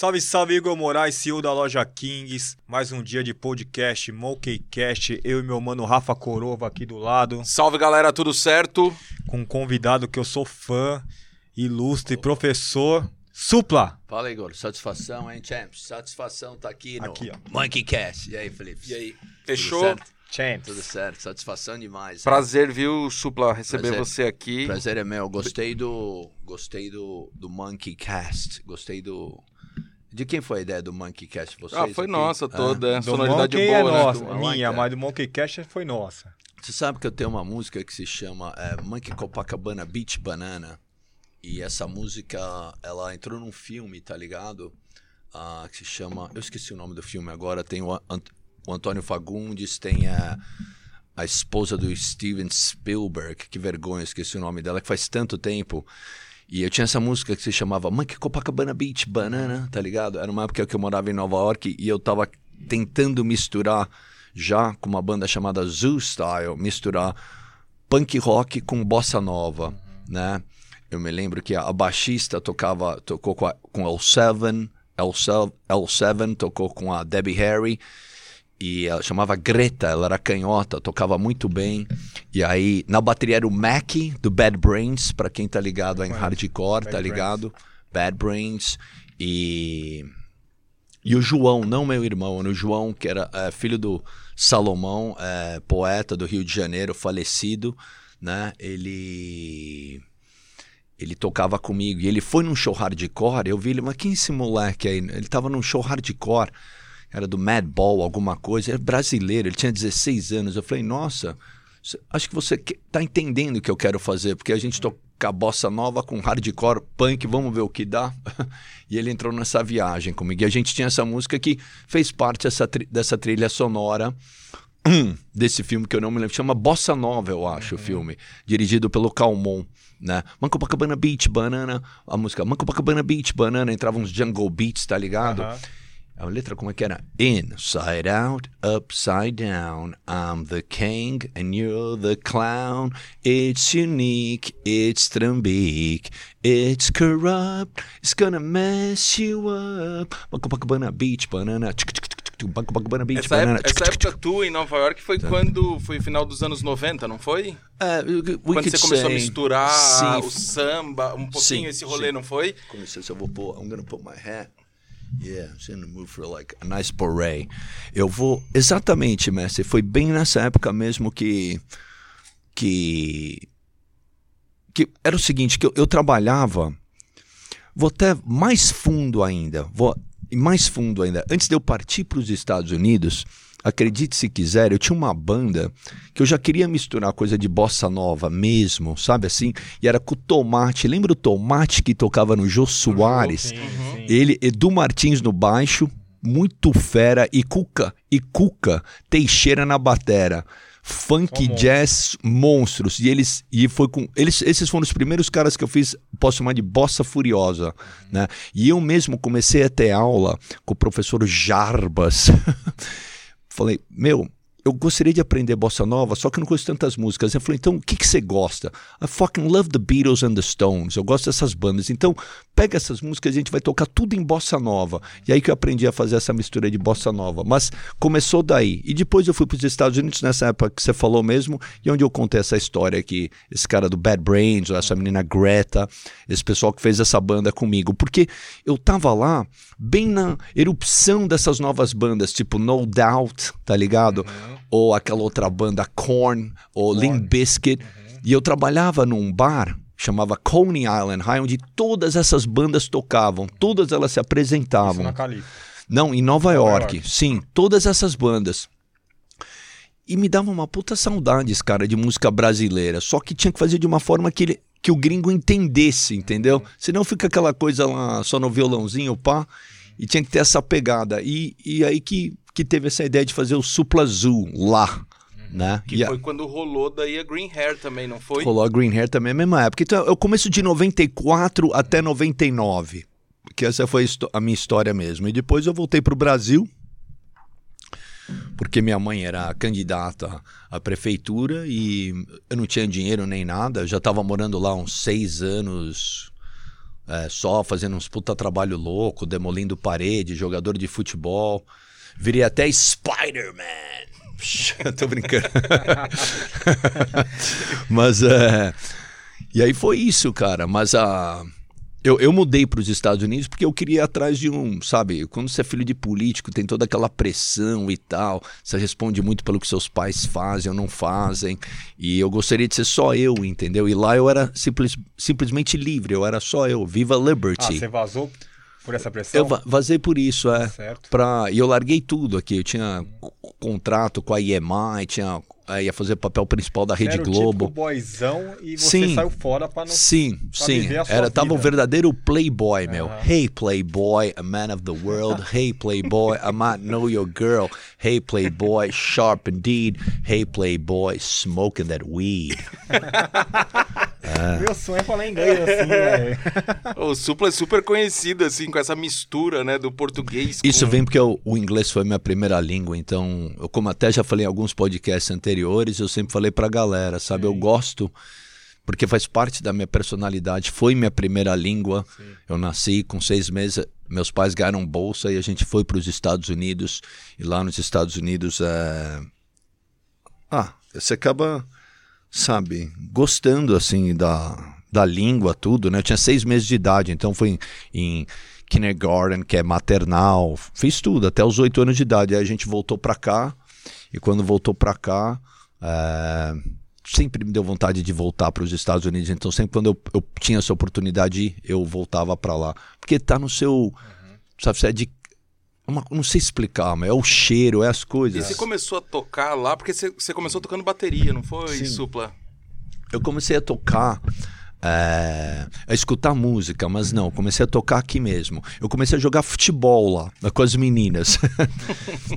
Salve, salve, Igor Moraes, CEO da loja Kings. Mais um dia de podcast, Monkeycast. Eu e meu mano Rafa Corova aqui do lado. Salve, galera, tudo certo? Com um convidado que eu sou fã, ilustre, professor. Supla! Fala, Igor. Satisfação, hein, Champs? Satisfação tá aqui no Aqui, ó. Monkey Cast. E aí, Felipe? E aí? Tudo Fechou? certo? Champs. Tudo certo. Satisfação demais. Prazer, viu, Supla, receber Prazer. você aqui. Prazer é meu. Gostei do. Gostei do, do Monkey Cast. Gostei do. De quem foi a ideia do Monkey Cast? Vocês Ah, foi aqui? nossa Ah. toda. Do sonoridade Monkey boa, é né? nossa, Do minha, Monkey. mas do Monkeycast foi nossa. Você sabe que eu tenho uma música que se chama é, Monkey Copacabana Beach Banana. E essa música, ela entrou num filme, tá ligado? Ah, que se chama. Eu esqueci o nome do filme agora. Tem o, Ant- o Antônio Fagundes, tem a, a esposa do Steven Spielberg. Que vergonha, eu esqueci o nome dela, que faz tanto tempo. E eu tinha essa música que se chamava Monkey Copacabana Beach Banana, tá ligado? Era uma época que eu morava em Nova York e eu tava tentando misturar já com uma banda chamada Zoo Style, misturar punk rock com bossa nova, né? Eu me lembro que a, baixista tocava, tocou com, a, com L7, L7, L7 tocou com a Debbie Harry e ela chamava Greta, ela era canhota, tocava muito bem. E aí na bateria era o Mac do Bad Brains, pra quem tá ligado em hardcore, Bad tá Brains. ligado? Bad Brains e e o João, não meu irmão, o João, que era é, filho do Salomão, é, poeta do Rio de Janeiro, falecido, né? Ele ele tocava comigo e ele foi num show hardcore. Eu vi ele, mas quem é esse moleque aí? Ele tava num show hardcore, era do Madball, alguma coisa, era brasileiro, ele tinha 16 anos. Eu falei, nossa, acho que você tá entendendo o que eu quero fazer, porque a gente toca bossa nova com hardcore, punk, vamos ver o que dá. e ele entrou nessa viagem comigo. E a gente tinha essa música que fez parte dessa, tri- dessa trilha sonora desse filme que eu não me lembro, chama Bossa Nova, eu acho, o filme, dirigido pelo Calmon, né? Mancopacabana Beach, Banana, a música Mancopacabana Beach, Banana, entravam uns jungle beats, tá ligado? Aham. A letra como é que era? Inside out, upside down, I'm the king and you're the clown. It's unique, it's trambique, it's corrupt, it's gonna mess you up. Mancopacabana Beach, Banana, tchic, Mancopacabana Beach, Essa, Banana, época, essa época tua em Nova York foi quando foi final dos anos 90, não foi? We quando você começou a say- misturar Sim, o samba, um pouquinho Sim, esse rolê, sim. não foi? Com licença, eu vou pôr. I'm gonna put my hat. Yeah, I'm in the mood for like a nice beret. Eu vou. Exatamente, mestre. Foi bem nessa época mesmo que. Que. Que era o seguinte: que eu, eu trabalhava. Vou até mais fundo ainda. Vou mais fundo ainda. Antes de eu partir para os Estados Unidos, acredite se quiser, eu tinha uma banda que eu já queria misturar coisa de bossa nova mesmo, sabe assim? E era com o Tomate. Lembra o Tomate que tocava no Jô Soares? Sim, Uhum. sim. Ele, Edu Martins no baixo, muito fera, e Cuca, e Cuca Teixeira na batera. Funk Só jazz monstros e eles e foi com eles esses foram os primeiros caras que eu fiz posso chamar de bossa furiosa né e eu mesmo comecei a ter aula com o professor Jarbas falei meu eu gostaria de aprender bossa nova, só que eu não conheço tantas músicas. Eu falei, então o que, que você gosta? I fucking love the Beatles and the Stones. Eu gosto dessas bandas. Então, pega essas músicas e a gente vai tocar tudo em bossa nova. E aí que eu aprendi a fazer essa mistura de bossa nova. Mas começou daí. E depois eu fui para os Estados Unidos, nessa época que você falou mesmo, e onde eu contei essa história que esse cara do Bad Brains, essa menina Greta, esse pessoal que fez essa banda comigo. Porque eu tava lá, bem na erupção dessas novas bandas, tipo No Doubt, tá ligado? Ou aquela outra banda Korn, ou Limp Bizkit. E eu trabalhava num bar chamava Coney Island High, onde todas essas bandas tocavam, todas elas se Isso apresentavam. na Califa. Não, em Nova, York. York. Sim, todas essas bandas. E me dava uma puta saudades, cara, de música brasileira. Só que tinha que fazer de uma forma que, ele, que o gringo entendesse, entendeu? Senão fica aquela coisa lá só no violãozinho, pá. E tinha que ter essa pegada. E, e aí que, que teve essa ideia de fazer o Supla Zoo lá, né? Que E a- foi quando rolou daí a Green Hair também, não foi? Rolou a Green Hair também, a mesma época. Então, eu começo de 94 até 99. Que essa foi a a minha história mesmo. E depois eu voltei pro Brasil. Porque minha mãe era candidata à prefeitura e eu não tinha dinheiro nem nada. Eu já estava morando lá uns seis anos. é, só fazendo uns puta trabalho louco, demolindo parede, jogador de futebol. Virei até Spider-Man. Tô brincando. Mas é. E aí foi isso, cara. Mas a. Eu, eu mudei para os Estados Unidos porque eu queria ir atrás de um, sabe? Quando você é filho de político, tem toda aquela pressão e tal. Você responde muito pelo que seus pais fazem ou não fazem. E eu gostaria de ser só eu, entendeu? E lá eu era simples, simplesmente livre, eu era só eu. Viva Liberty. Ah, você vazou por essa pressão? Eu vazei por isso, é. Certo. Pra, e eu larguei tudo aqui. Eu tinha contrato com a EMI, tinha é, ia fazer o papel principal da Rede era Globo. O boyzão e você sim, saiu fora para não Sim, pra sim. Era tava um vida. verdadeiro playboy, meu. Aham. Hey playboy, a man of the world. Hey playboy, I might know your girl. Hey playboy, sharp indeed. Hey playboy, smoking that weed. Meu sonho é falar inglês assim, velho. O Supla é super conhecido, assim, com essa mistura, né, do português Isso com... vem porque o, o inglês foi minha primeira língua, então, eu, como até já falei em alguns podcasts anteriores, eu sempre falei pra galera, sabe? Eu gosto porque faz parte da minha personalidade. Foi minha primeira língua. Eu nasci com seis meses. Meus pais ganharam bolsa e a gente foi para os Estados Unidos. E lá nos Estados Unidos, é... ah, você acaba, sabe, gostando assim da, da língua, tudo, né? Eu tinha seis meses de idade, então foi em, em kindergarten, que é maternal. Fiz tudo até os oito anos de idade. Aí a gente voltou para cá. E quando voltou para cá, é, sempre me deu vontade de voltar para os Estados Unidos. Então, sempre quando eu, eu tinha essa oportunidade, eu voltava para lá. Porque tá no seu. Sabe, você é de. Uma- não sei explicar, mas é o cheiro, é as E coisas. você começou a tocar lá, porque você, você começou tocando bateria, não foi, Sim. Supla? Eu comecei a tocar. é, a escutar música, mas não, comecei a tocar aqui mesmo. Eu comecei a jogar futebol lá, com as meninas.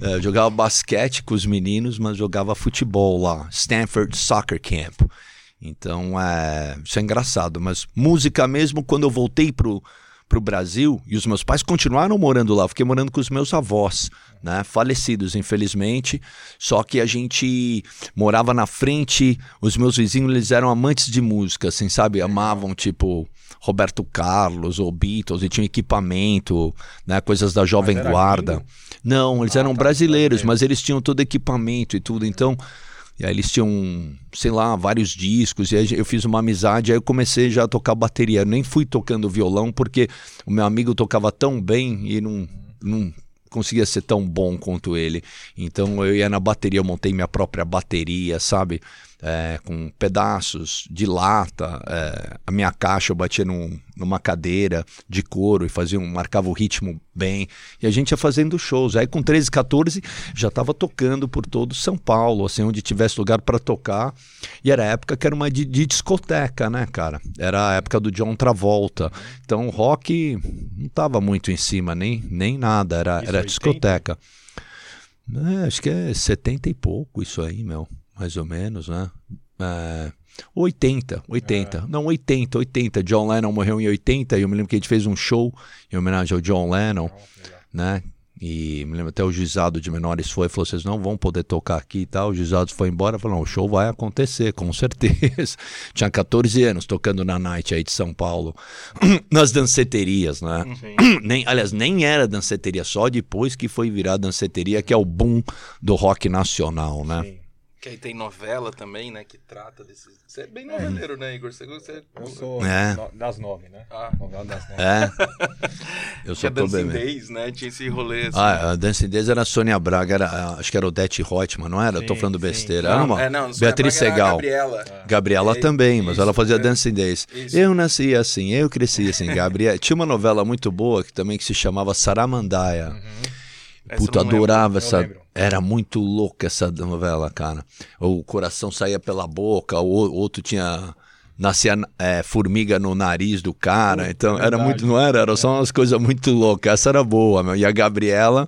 É, eu jogava basquete com os meninos, mas jogava futebol lá, Stanford Soccer Camp. Então, é, isso é engraçado, mas música mesmo, quando eu voltei pro, pro Brasil, e os meus pais continuaram morando lá, eu fiquei morando com os meus avós, né, falecidos, infelizmente, só que a gente morava na frente, os meus vizinhos, eles eram amantes de música, assim, sabe, amavam, tipo, Roberto Carlos ou Beatles, e tinham equipamento, né, coisas da Jovem Guarda. gringo? Não, eles Ah, eram tá, brasileiros, brasileiro. mas eles tinham todo equipamento e tudo, então... E aí eles tinham, sei lá, vários discos, e aí eu fiz uma amizade, aí eu comecei já a tocar bateria. Eu nem fui tocando violão, porque o meu amigo tocava tão bem e não, não conseguia ser tão bom quanto ele. Então eu ia na bateria, eu montei minha própria bateria, sabe? É, com pedaços de lata, é, a minha caixa eu batia num- numa cadeira de couro e fazia um, marcava o ritmo bem. E a gente ia fazendo shows. Aí com 13, 14 já estava tocando por todo São Paulo, assim, onde tivesse lugar para tocar. E era a época que era uma de, de discoteca, né, cara? Era a época do John Travolta. Então o rock não tava muito em cima, nem, nem nada, era, Isso, era 80? discoteca. É, acho que é 70 e pouco isso aí, meu. Mais ou menos, né? É, 80, 80. Não, 80, 80. John Lennon morreu em 80 e eu me lembro que a gente fez um show em homenagem ao John Lennon, né? E me lembro até o juizado de menores foi e falou: vocês não vão poder tocar aqui e tal. O juizado foi embora falou: não, o show vai acontecer, com certeza. Tinha 14 anos tocando na night aí de São Paulo, nas danceterias, né? nem, aliás, nem era danceteria, só depois que foi virar danceteria, que é o boom do rock nacional, né? Sim. Que aí tem novela também, né, que trata desses... Você é bem noveleiro, né, Igor? Você... você... Eu sou É. no- das nove, né? Ah. Novela das nove. É. Eu tô Dancing. Days, né? Tinha esse rolê assim. Ah, a Dancing Days era a Sônia Braga, era, acho que era o Odete Reutemann, não era? Eu tô Sim, falando sim. besteira. Não, Era uma- é, não, não, Beatriz Braga era a Segal. Gabriela. Gabriela É, também, mas isso, ela fazia é. Dancing Days. Isso. Eu nasci assim, eu cresci assim, Gabriela. Tinha uma novela muito boa que também que se chamava Saramandaia. Eu Puta, lembro. adorava eu essa. Era muito louca essa novela, cara. O coração saía pela boca, o outro tinha. Nascia é, formiga no nariz do cara. Então era muito. Não era? Era só umas coisas muito loucas. Essa era boa, meu. E a Gabriela.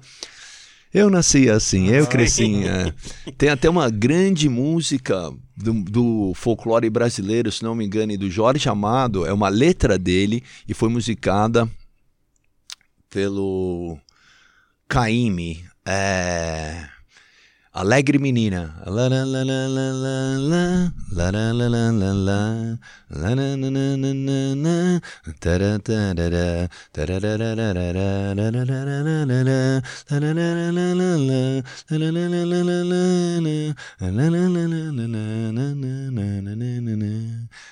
Eu nasci assim, eu cresci. é. Tem até uma grande música do, do folclore brasileiro, se não me engano, do Jorge Amado. É uma letra dele e foi musicada pelo Caime. É... Alegre Menina.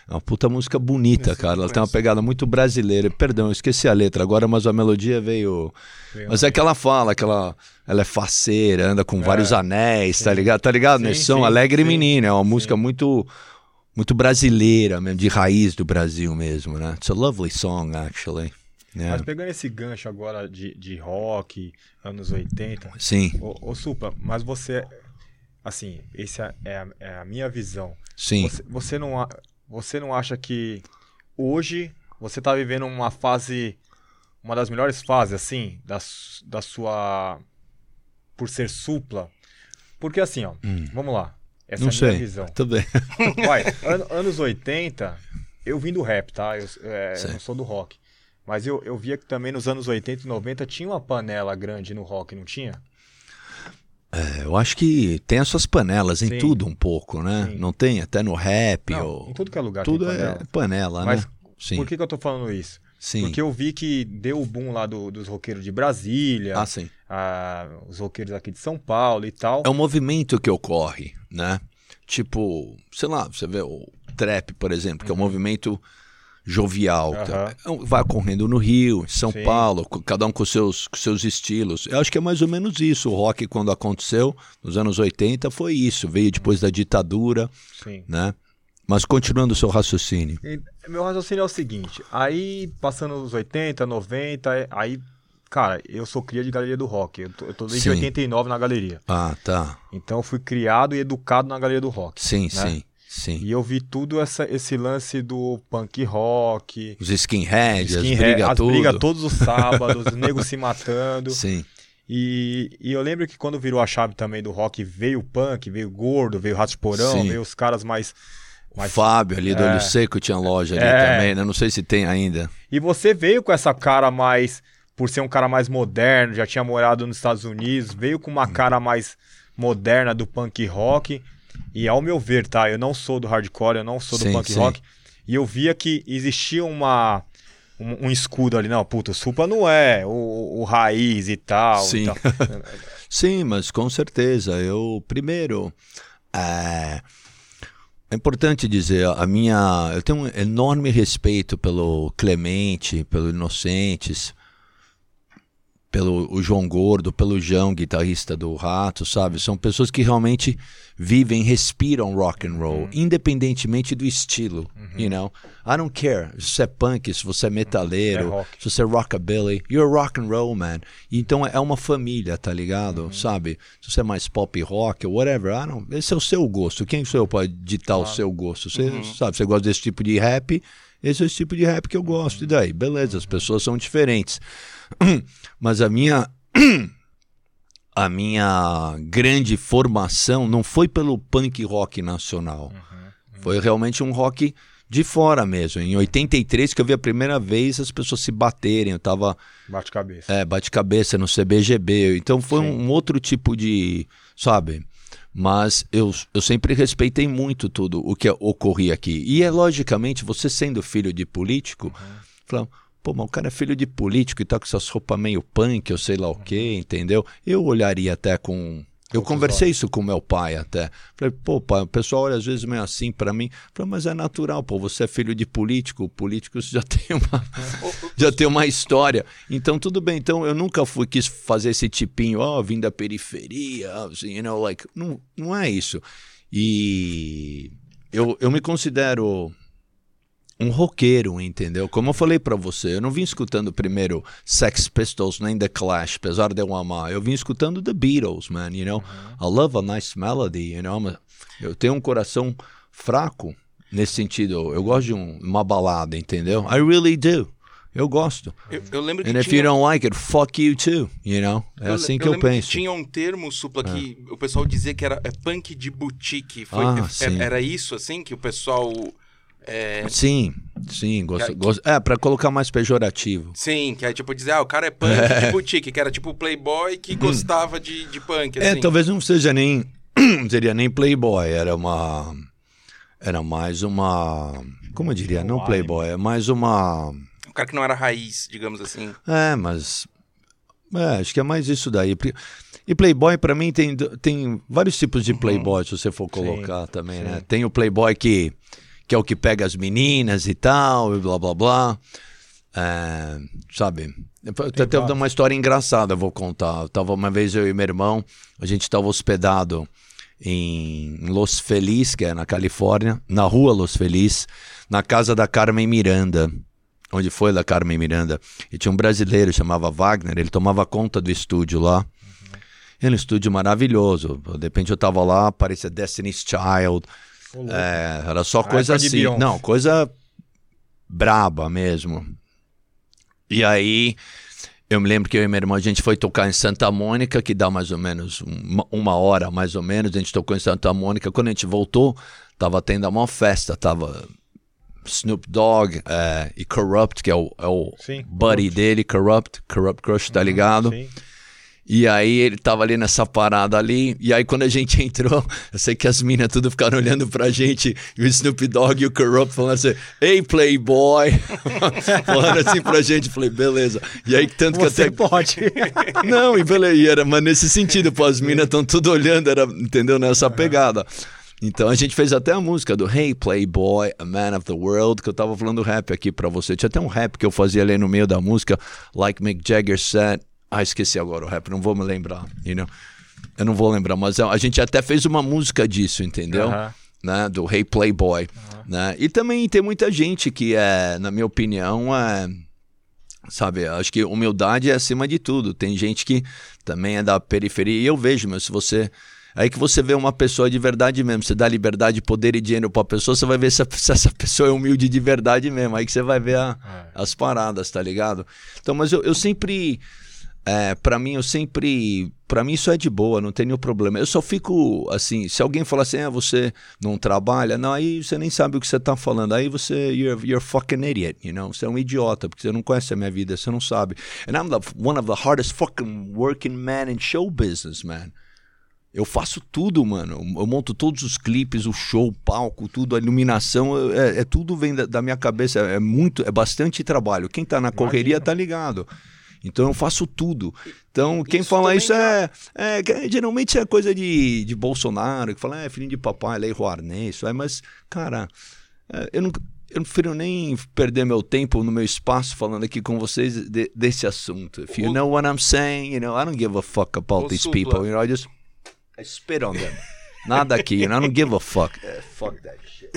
Uma puta música bonita, cara. Ela tem uma pegada muito brasileira. Perdão, esqueci a letra agora, mas a melodia veio. Mas é que ela fala, que ela ela é faceira, anda com vários anéis, tá ligado? Tá ligado? Sim, Nesse som, sim, Alegre sim, Menina. É uma música muito muito brasileira mesmo, de raiz do Brasil mesmo, né? It's a lovely song, actually. Mas Yeah. pegando esse gancho agora de, de rock, anos 80, Sim, ô, ô Supla, mas você, assim, essa é a, é a minha visão. sim. Você, você, não, você não acha que hoje você tá vivendo uma fase, uma das melhores fases, assim, da, da sua. Por ser supla? Porque assim, ó, vamos lá. Essa Hum. Não é a minha sei. visão. Bem. Vai, an- anos 80, eu vim do rap, tá? Eu, é, eu não sou do rock. Mas eu, eu via que também nos anos 80 e 90 tinha uma panela grande no rock, não tinha? É, eu acho que tem as suas panelas em Sim. tudo um pouco, né? Sim. Não tem? Até no rap Não, ou... em tudo que é lugar Tudo tem é panela. panela, Mas né? Sim, Por que, que eu tô falando isso? Sim. Porque eu vi que deu o boom lá do- dos roqueiros de Brasília, Ah, sim. ah, os roqueiros aqui de São Paulo e tal. É um movimento que ocorre, né? Tipo, sei lá, você vê o trap, por exemplo, que é um movimento jovial. Aham. tá? É um- Vai ocorrendo no Rio, em São Sim. Paulo, cada um com seus, com seus estilos. Eu acho que é mais ou menos isso. O rock, quando aconteceu, nos anos 80, foi isso. Veio depois da ditadura, Sim. né? Mas continuando o seu raciocínio. E meu raciocínio é o seguinte: aí, passando os 80, 90, é- aí, cara, eu sou cria de galeria do rock. Eu tô, eu tô desde Sim. 89 na galeria. Ah, tá. Então eu fui criado e educado na galeria do rock. Sim, né? sim, sim. E eu vi tudo essa, esse lance do punk rock, Os skinheads, as skinhead, brigas as tudo. brigas todos os sábados, os negros se matando. Sim, E, e eu lembro que quando virou a chave também do rock, veio o punk, veio o gordo, veio o Rato de Porão, Sim. veio os caras mais. O mais... Fábio ali do É. Olho Seco tinha loja ali É. também, né? Não sei se tem ainda. E você veio com essa cara mais. Por ser um cara mais moderno, já tinha morado nos Estados Unidos, veio com Hum. uma cara mais moderna do punk rock. E ao meu ver, tá? Eu não sou do hardcore, eu não sou do Sim, punk sim. rock. E eu via que existia uma. Um, um escudo ali, não, puta, o Supa não é o, o raiz e tal. e Sim. tal. Sim, mas com certeza. Eu, primeiro, é, é importante dizer, a minha. Eu tenho um enorme respeito pelo Clemente, pelo Inocentes, pelo João Gordo, pelo João, guitarrista do Rato, sabe? São pessoas que realmente vivem, respiram rock and roll, independentemente do estilo, you know? I don't care se você é punk, se você é metaleiro, É se você é rockabilly, you're rock and roll, man. Então é uma família, tá ligado? Sabe? Se você é mais pop rock ou whatever, I don't, esse é o seu gosto. Quem sou eu para ditar o seu gosto? Você sabe, você gosta desse tipo de rap, esse é o tipo de rap que eu gosto. E daí? Beleza, as pessoas são diferentes. Mas a minha a minha grande formação não foi pelo punk rock nacional. Foi realmente um rock de fora mesmo. Em 83 que eu vi a primeira vez as pessoas se baterem, eu tava Bate cabeça. é, bate-cabeça no CBGB. Então foi Sim. um outro tipo de, sabe? Mas eu, eu sempre respeitei muito tudo o que ocorria aqui. E é logicamente, você sendo filho de político, falando, pô, mas o cara é filho de político e tá com essas roupas meio punk, ou sei lá o quê, entendeu? Eu olharia até com. Eu conversei isso com meu pai até. Falei, pô, pai, o pessoal olha às vezes meio assim pra mim. Falei, mas é natural, pô, você é filho de político, o político já tem uma, já tem uma história. Então, tudo bem. Então, eu nunca fui, quis fazer esse tipinho, ó, vim da periferia, assim, you know, like, não, não é isso. E eu, eu me considero um roqueiro, entendeu? Como eu falei pra você, eu não vim escutando primeiro Sex Pistols nem The Clash, apesar de eu amar. Eu vim escutando The Beatles, man, you know? I love a nice melody, you know? Eu tenho um coração fraco nesse sentido. Eu gosto de um- uma balada, entendeu? I really do. Eu gosto. Eu, eu lembro que And if tinha... you don't like it, fuck you too, you know? É eu, assim que eu, lembro penso. tinha um termo, Supla, que o pessoal dizia que era é punk de boutique. Foi, Ah, é- sim. era isso, assim, que o pessoal É, Sim, sim. Gosto, Que- gosto- é, pra colocar mais pejorativo. sim, que é tipo dizer, ah, o cara é punk de boutique, que era tipo o playboy que gostava de, de punk, É, assim. talvez não seja nem. Não seria nem Playboy, era uma. Era mais uma. Como eu diria? Não Um Playboy, é mais uma. O cara que não era raiz, digamos assim. É, mas. É, acho que é mais isso daí. E Playboy, pra mim, tem, tem vários tipos de Playboy, se você for colocar também, sim. né? Tem o Playboy que, que é o que pega as meninas e tal, e blá blá blá. É, sabe? Até uma história engraçada, vou contar. Tava uma vez eu e meu irmão, a gente estava hospedado em Los Feliz, que é na Califórnia, na rua Los Feliz, na casa da Carmen Miranda onde foi da Carmen Miranda, e tinha um brasileiro, chamava Wagner, ele tomava conta do estúdio lá. Era um estúdio maravilhoso. De repente eu tava lá, parecia Destiny's Child. É, era só coisa assim. Beyoncé. Não, coisa braba mesmo. E aí, eu me lembro que eu e meu irmão, a gente foi tocar em Santa Mônica, que dá mais ou menos uma, uma hora, mais ou menos. A gente tocou em Santa Mônica. Quando a gente voltou, tava tendo uma festa. Tava Snoop Dogg é, e Corrupt, que é o, é o buddy dele, Corrupt, Corrupt Crush, tá ligado? Sim. E aí ele tava ali nessa parada ali, e aí quando a gente entrou, eu sei que as minas tudo ficaram olhando pra gente, e o Snoop Dogg e o Corrupt falando assim, ei Playboy, falando assim pra gente, falei, beleza. E aí tanto que Você até... pode. Não, e, beleza, e era, mas nesse sentido, pô, as minas estão tudo olhando, era, entendeu, nessa pegada. Então a gente fez até a música do Hey Playboy, a Man of the World, que eu tava falando rap aqui pra você. Tinha até um rap que eu fazia ali no meio da música, like Mick Jagger said. Ah, esqueci agora o rap, não vou me lembrar, you know? Eu não vou lembrar, mas a gente até fez uma música disso, entendeu? Aham. Né? Do Hey Playboy. Né? E também tem muita gente que é, na minha opinião, é. Sabe, acho que humildade é acima de tudo. Tem gente que também é da periferia. E eu vejo, mas se você. Aí que você vê uma pessoa de verdade mesmo, você dá liberdade, poder e dinheiro pra pessoa, você vai ver se essa pessoa é humilde de verdade mesmo. Aí que você vai ver a- É. as paradas, tá ligado? Então, mas eu, eu sempre. É, para mim, eu sempre. Pra mim, isso é de boa, não tem nenhum problema. Eu só fico assim: se alguém falar assim, ah, você não trabalha, não, aí você nem sabe o que você tá falando. Aí você, you're, you're fucking idiot, you know? Você é um idiota, porque você não conhece a minha vida, você não sabe. And I'm the, one of the hardest fucking working men in show business, man. Eu faço tudo, mano. Eu monto todos os clipes, o show, o palco, tudo, a iluminação, é, é tudo vem da, da minha cabeça. É muito, é bastante trabalho. Quem tá na correria tá ligado. Então eu faço tudo. Então quem isso fala isso é, é que geralmente é coisa de, de Bolsonaro que fala é filhinho de papai, lei Rouanet, isso é. Mas cara, é, eu não eu não prefiro nem perder meu tempo no meu espaço falando aqui com vocês de- desse assunto. If you O- know what I'm saying, you know, I don't give a fuck about these Supla. people. You know, I just I spit on them. Nada aqui, you know, I don't give a fuck. É, fuck that shit.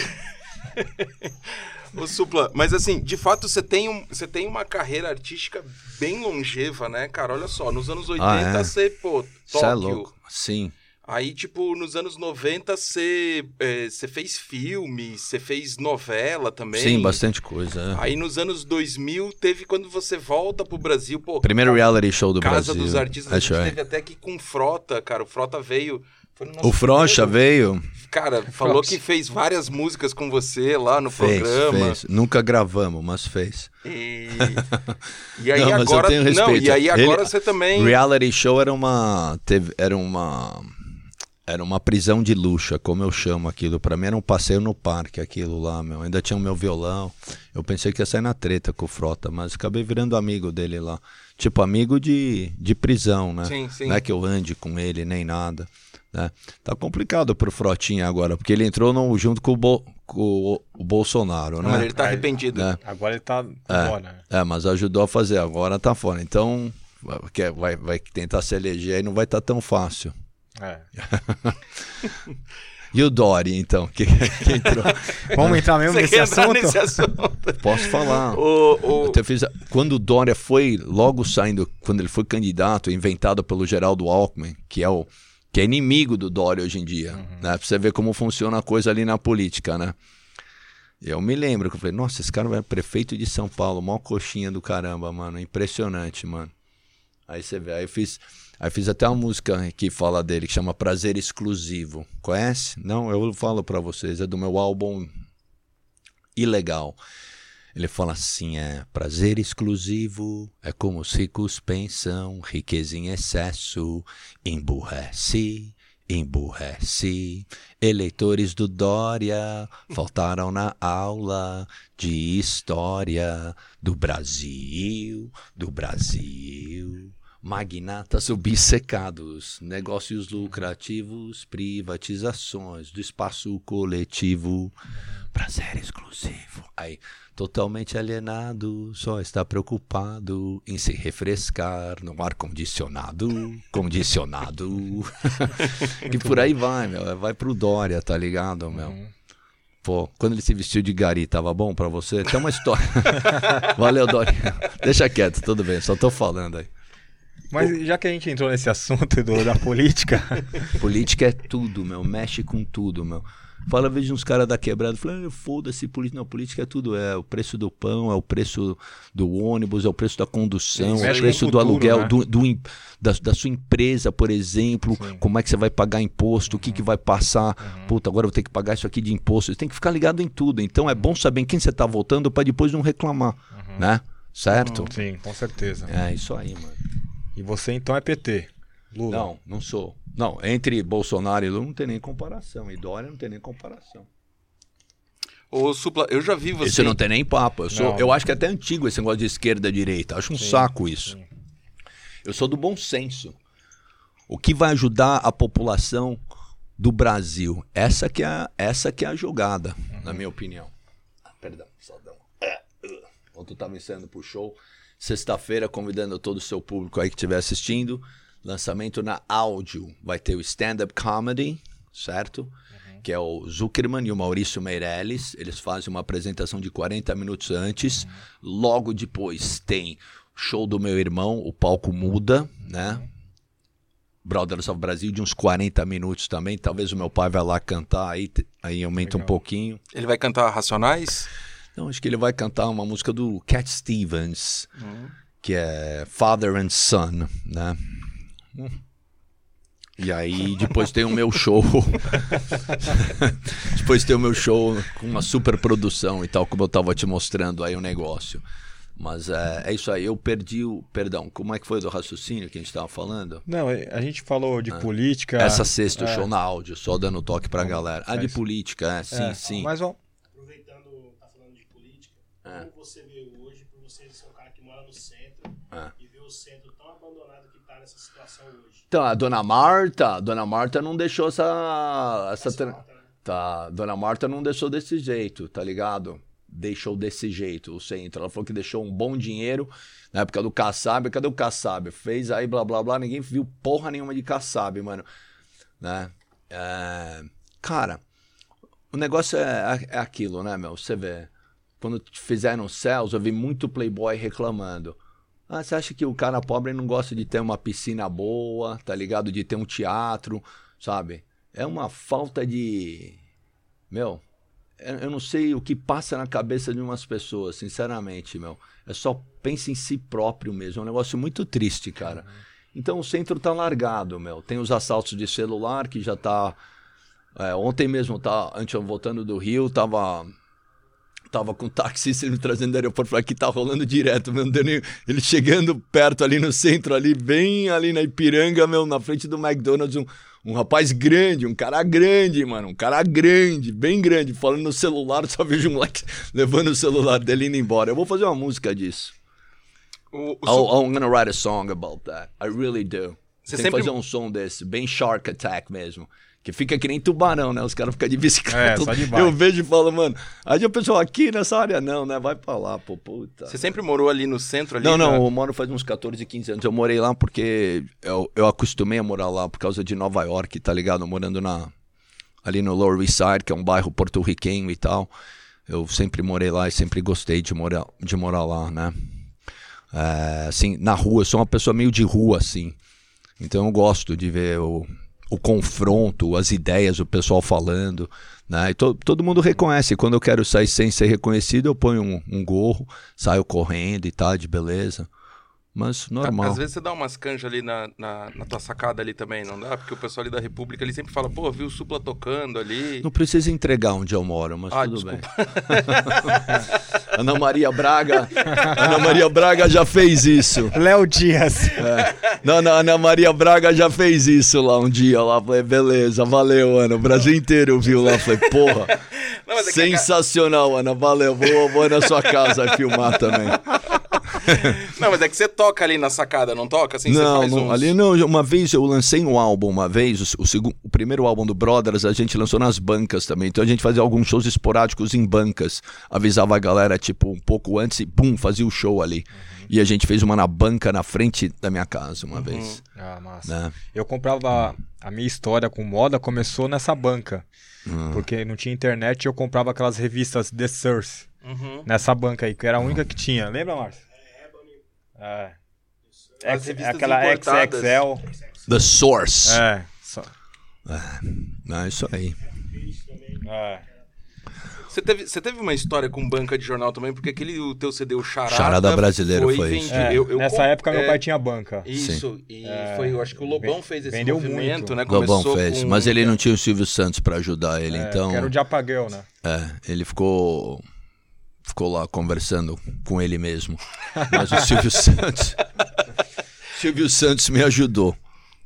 Ô, Supla, mas assim, de fato você tem, um, você tem uma carreira artística bem longeva, né, cara? Olha só, nos anos 80 Ah, é? você, pô, Isso é Tóquio. louco. Sim. Aí, tipo, nos anos 90 você, é, você fez filme, você fez novela também. Sim, bastante coisa. é. Aí nos anos 2000 teve quando você volta pro Brasil, pô. Primeiro reality show do Casa Brasil. dos Artistas, a gente right. teve até aqui com Frota, cara. O Frota veio. Foi no nosso O Frocha primeiro- veio, Cara, falou que fez várias músicas com você lá no fez, programa. fez. Nunca gravamos, mas fez. E, e aí Não, mas eu agora. tenho Não, respeito. e aí agora Ele- você também. Reality show era uma teve, era uma era uma prisão de luxo, como eu chamo aquilo. Pra mim era um passeio no parque aquilo lá, meu. Ainda tinha o meu violão. Eu pensei que ia sair na treta com o Frota, mas acabei virando amigo dele lá. Tipo amigo de, de prisão, né? Sim, sim. Não é que eu ande com ele nem nada, né? Tá complicado pro Frotinha agora, porque ele entrou no, junto com o, Bo- com o- Bolsonaro, Mas né? ele tá arrependido. É. Agora ele tá É. fora. né? É, mas ajudou a fazer, agora tá fora. Então, vai- quer- vai, vai tentar se eleger aí, não vai estar tão fácil. É. E o Dori, então, que, que entrou? Vamos entrar mesmo nesse assunto? nesse assunto? Posso falar. O, o- fiz a- quando o Dória foi logo saindo, quando ele foi candidato, inventado pelo Geraldo Alckmin, que é o que é inimigo do Dória hoje em dia, né? Pra você ver como funciona a coisa ali na política, né? Eu me lembro que eu falei, nossa, esse cara é prefeito de São Paulo, mó coxinha do caramba, mano, impressionante, mano. Aí você vê, aí eu fiz, aí fiz até uma música que fala dele, que chama Prazer Exclusivo. Conhece? Não, eu falo pra vocês, é do meu álbum ilegal. Ele fala assim: é prazer exclusivo, é como os ricos pensam, riqueza em excesso, emburrece, emburrece. Eleitores do Dória faltaram na aula de história do Brasil, do Brasil. Magnatas obcecados, negócios lucrativos, privatizações do espaço coletivo, prazer exclusivo. Aí, totalmente alienado, só está preocupado em se refrescar no ar condicionado, condicionado. e por aí vai, meu, vai pro Dória, tá ligado, meu? Pô, quando ele se vestiu de gari, tava bom pra você? Tem uma história. Valeu, Dória. Deixa quieto, tudo bem, só tô falando aí. Mas já que a gente entrou nesse assunto do, da política, Política é tudo, meu. Mexe com tudo, meu. Fala, vejo uns caras da quebrada, fala, ah, foda-se, política. Não, política é tudo. É o preço do pão, é o preço do ônibus, é o preço da condução, é o preço do futuro, aluguel, né? do, do da, da sua empresa, por exemplo. Sim. Como é que você vai pagar imposto, o que, que vai passar. Puta, agora eu vou ter que pagar isso aqui de imposto. Você tem que ficar ligado em tudo. Então é bom saber em quem você tá votando para depois não reclamar, né? Certo? sim, com certeza. É isso aí, mano. E você então é PT. Lula. Não, não sou. Não, entre Bolsonaro e Lula não tem nem comparação. E Dória não tem nem comparação. Ô, Supla, eu já vi você. Isso não tem nem papo. Eu, sou, Não. eu acho que é até antigo esse negócio de esquerda e direita. Acho um saco isso. Eu sou do bom senso. O que vai ajudar a população do Brasil? Essa que é, a- essa que é a jogada, na minha opinião. Ah, Perdão, saudão. É, uh. Ontem eu tava ensaiando pro show. Sexta-feira, convidando todo o seu público aí que estiver assistindo. Lançamento na áudio. Vai ter o stand-up comedy, certo? Que é o Zuckerman e o Maurício Meirelles. Eles fazem uma apresentação de 40 minutos antes. Logo depois tem show do meu irmão, o palco muda, né? Brothers of Brasil de uns 40 minutos também. Talvez o meu pai vai lá cantar aí, aí aumenta um Legal. pouquinum. Ele vai cantar Racionais? Então acho que ele vai cantar uma música do Cat Stevens, que é Father and Son, né? E aí depois tem o meu show. depois tem o meu show com uma super produção e tal, como eu tava te mostrando aí o negócio. Mas é, é isso aí, eu perdi o. Perdão, como é que foi do raciocínio que a gente tava falando? Não, a gente falou de política. Ah. Essa sexta, o é. show na áudio, só dando toque pra galera. Ah, de política, é, sim, É, sim. Mas ó, aproveitando, tá falando de política, É. como você vê hoje, por você ser um cara que mora no centro É. e ver o centro tão abandonado que tá nessa situação hoje. Então, a dona Marta, a dona Marta não deixou essa. essa tra- falta, né? Tá, dona Marta não deixou desse jeito, tá ligado? Deixou desse jeito o centro. Ela falou que deixou um bom dinheiro na época do Kassab. Cadê o Kassab? Fez aí blá blá blá, ninguém viu porra nenhuma de Kassab, mano. Né? É, Cara, o negócio é, é aquilo, né, meu? Você vê. Quando fizeram céus, eu vi muito playboy reclamando. Ah, você acha que o cara pobre não gosta de ter uma piscina boa, tá ligado? De ter um teatro, sabe? É uma falta de. Meu, eu eu não sei o que passa na cabeça de umas pessoas, sinceramente, meu. É só pensa em si próprio mesmo. É um negócio muito triste, cara. Então o centro tá largado, meu. Tem os assaltos de celular que já tá. é, ontem mesmo, tá, antes eu voltando do Rio, tava Tava com o taxista me trazendo do aeroporto, falei, aqui tá rolando direto, meu, não deu nem... Ele chegando perto ali no centro, ali, bem ali na Ipiranga, meu, na frente do McDonald's, um, um rapaz grande, um cara grande, mano, um cara grande, bem grande, falando no celular, só vejo um moleque levando o celular dele indo embora. Eu vou fazer uma música disso. O, o I'm gonna write a song about that. I really do. Você Tem sempre- que fazer um som desse, bem Shark Attack mesmo. Que fica que nem tubarão, né? Os caras ficam de bicicleta. É, só de. Eu vejo e falo, mano. Aí o pessoal aqui nessa área não, né? Vai pra lá, pô, puta. Você sempre morou ali no centro? Ali, Não, não, né? eu moro faz uns 14, 15 anos. Eu morei lá porque eu, eu acostumei a morar lá por causa de Nova York, tá ligado? Morando na, ali no Lower East Side, que é um bairro porto-riquenho e tal. Eu sempre morei lá e sempre gostei de morar, de morar lá, né? É, assim, na rua, eu sou uma pessoa meio de rua, assim. Então eu gosto de ver o, o confronto, as ideias, o pessoal falando, né? E to, todo mundo reconhece. Quando eu quero sair sem ser reconhecido, eu ponho um, um gorro, saio correndo e tal, de beleza. Mas normal. Às vezes você dá umas canjas ali na, na, na tua sacada ali também, não dá? Porque o pessoal ali da República ele sempre fala, pô, viu o Supla tocando ali. Não precisa entregar onde eu moro, mas Ah, tudo desculpa. bem. Ana Maria Braga. Ana Maria Braga já fez isso. Léo Dias. Não, não, Ana Maria Braga já fez isso lá um dia. Lá falei, beleza, valeu, Ana. O Brasil inteiro viu lá. Falei, porra, Não, é a sensacional, Ana. Valeu, vou, vou na sua casa filmar também. Não, mas é que você toca ali na sacada, não toca? Assim, você não, faz não, uns... ali não. Uma vez eu lancei um álbum, uma vez, o, o, segundo, o primeiro álbum do Brothers, a gente lançou nas bancas também. Então a gente fazia alguns shows esporádicos em bancas. Avisava a galera, tipo, um pouco antes e, pum, fazia o show ali. E a gente fez uma na banca na frente da minha casa uma vez. Ah, massa. Né? Eu comprava. A minha história com moda começou nessa banca. Hum. Porque não tinha internet e eu comprava aquelas revistas The Source. Uhum. Nessa banca aí, que era a única que tinha. Lembra, Márcio? É. Aquela importadas. XXL. The Source. É. só- É isso aí. é. Você teve, você teve uma história com banca de jornal também, porque aquele o teu CD, o Charada, Charada Brasileiro foi vendido. isso. É, Eu- eu nessa com- época, meu é, pai tinha banca. Isso, e foi, eu acho que o Lobão fez esse vendeu movimento, muito. né? Lobão Começou fez, com- mas ele não tinha o Silvio Santos pra ajudar ele, É, então Que era o Japa Girl, né? é, ele ficou ficou lá conversando com ele mesmo. Mas o Silvio Santos Silvio Santos me ajudou.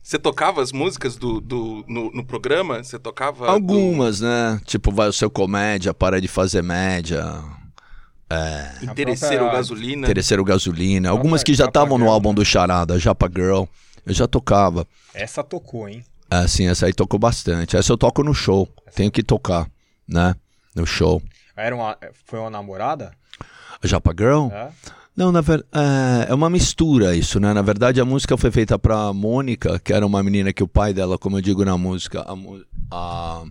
Você tocava as músicas do, do, no, no programa? Você tocava... do- Algumas, né? Tipo, vai o seu comédia, para de fazer média. É, Interesseiro, própria- gasolina. Terceiro Gasolina. Algumas que já estavam no álbum do Charada, Japa Girl. Eu já tocava. Essa tocou, hein? Assim, essa aí tocou bastante. Essa eu toco no show. Tenho que tocar, né? No show. Era uma, foi uma namorada? Japa Girl? É? Não, na verdade, é, é uma mistura isso, né? Na verdade, a música foi feita pra Mônica, que era uma menina que o pai dela, como eu digo na música, a a-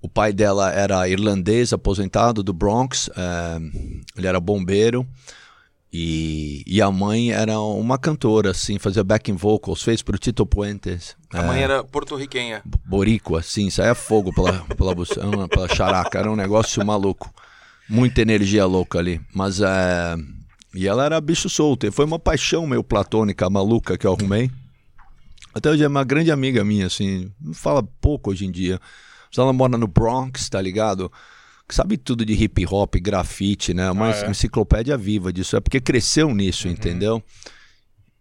o pai dela era irlandês, aposentado do Bronx, é, ele era bombeiro. E, e a mãe era uma cantora, assim, fazia backing vocals, fez pro Tito Puentes. A mãe era porto-riquenha. Boricua, assim, saía fogo pela, pela, buceta, pela characa, era um negócio maluco. Muita energia louca ali. Mas é. E ela era bicho solto. E foi uma paixão meio platônica, maluca que eu arrumei. Até hoje é uma grande amiga minha, assim. Fala pouco hoje em dia. Mas ela mora no Bronx, tá ligado? Sabe tudo de hip hop, grafite, né? Uma Ah, é? enciclopédia viva disso. É porque cresceu nisso, entendeu?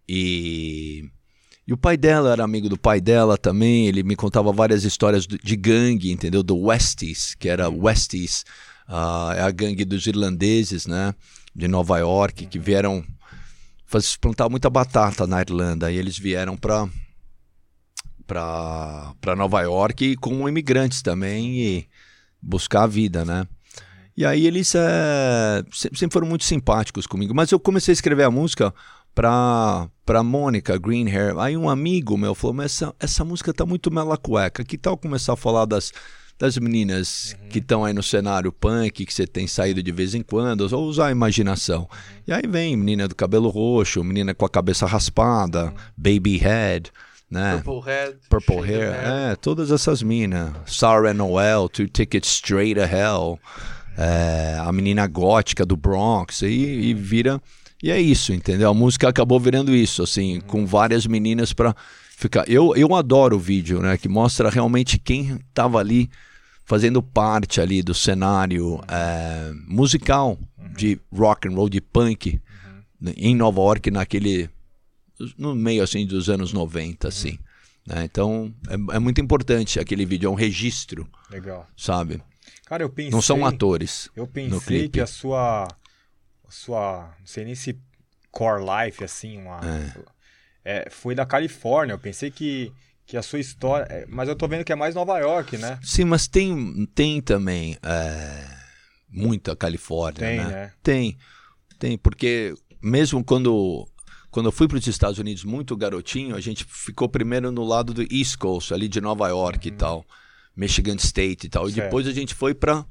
E. E o pai dela era amigo do pai dela também. Ele me contava várias histórias de gangue, entendeu? Do Westies, que era Westies, ah, é a gangue dos irlandeses, né? De Nova York, que vieram faz, plantar muita batata na Irlanda. E eles vieram para para Nova York como imigrantes também e buscar a vida, né? E aí eles é, se- sempre foram muito simpáticos comigo. Mas eu comecei a escrever a música pra, pra Mônica Green Hair. Aí um amigo meu falou, mas essa, essa música tá muito mela cueca. Que tal começar a falar das, das meninas que estão aí no cenário punk, que você tem saído de vez em quando, ou usar a imaginação. E aí vem menina do cabelo roxo, menina com a cabeça raspada, baby head, né? Purple Head. Purple Hair, é, todas essas minas. Sarah Noel, Two Tickets Straight to Hell, é, a menina gótica do Bronx, e, e vira. E é isso, entendeu? A música acabou virando isso, assim, com várias meninas pra ficar. Eu, eu adoro o vídeo, né? Que mostra realmente quem tava ali fazendo parte ali do cenário é, musical de rock and roll, de punk, né, em Nova York, naquele no meio assim dos anos 90, assim. né? Então é, é muito importante aquele vídeo, é um registro, Legal. sabe? Cara, eu pensei. Não são atores. Eu pensei que a sua. A sua. Não sei nem se core life, assim, uma. é, foi da Califórnia. Eu pensei que, que a sua história. é, mas eu tô vendo que é mais Nova York, né? Sim, mas tem, tem também é, muita Califórnia, Tem, né? né? Tem, tem, porque mesmo quando quando eu fui para os Estados Unidos muito garotinho, a gente ficou primeiro no lado do East Coast, ali de Nova York e tal, Michigan State e tal, e Certo. depois a gente foi para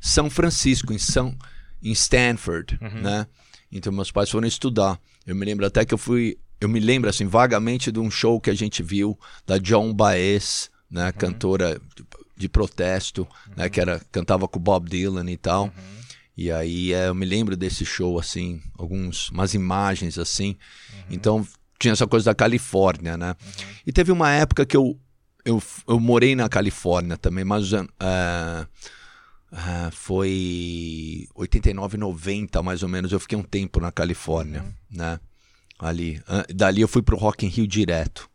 São Francisco, em São em Stanford, né? Então meus pais foram estudar. Eu me lembro até que eu fui, eu me lembro assim vagamente de um show que a gente viu da John Baez, né, cantora de, de protesto, né, que era cantava com Bob Dylan e tal. E aí é, eu me lembro desse show, assim, alguns, umas imagens assim. Então tinha essa coisa da Califórnia, né? E teve uma época que eu, eu, eu morei na Califórnia também, mas é, é, foi 89, 90 mais ou menos. Eu fiquei um tempo na Califórnia, né? Ali. Ah, Dali eu fui pro Rock in Rio direto.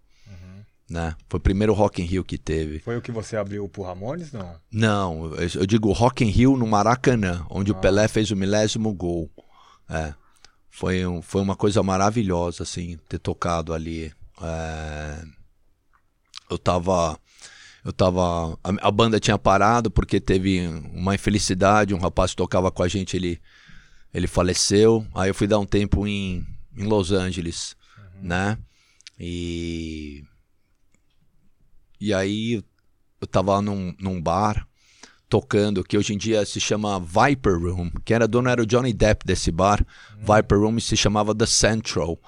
Né? Foi o primeiro Rock in Rio que teve. Foi o que você abriu pro Ramones, não? Não, eu, digo Rock in Rio no Maracanã, onde o Pelé fez o milésimo gol. É, foi, um, foi uma coisa maravilhosa, assim, ter tocado ali. É, eu tava. Eu tava. A, a banda tinha parado porque teve uma infelicidade. Um rapaz que tocava com a gente, ele, ele faleceu. Aí eu fui dar um tempo em, em Los Angeles, né? E. E aí eu tava num, num bar tocando, que hoje em dia se chama Viper Room, que era dono era o Johnny Depp desse bar. Viper Room se chamava The Central.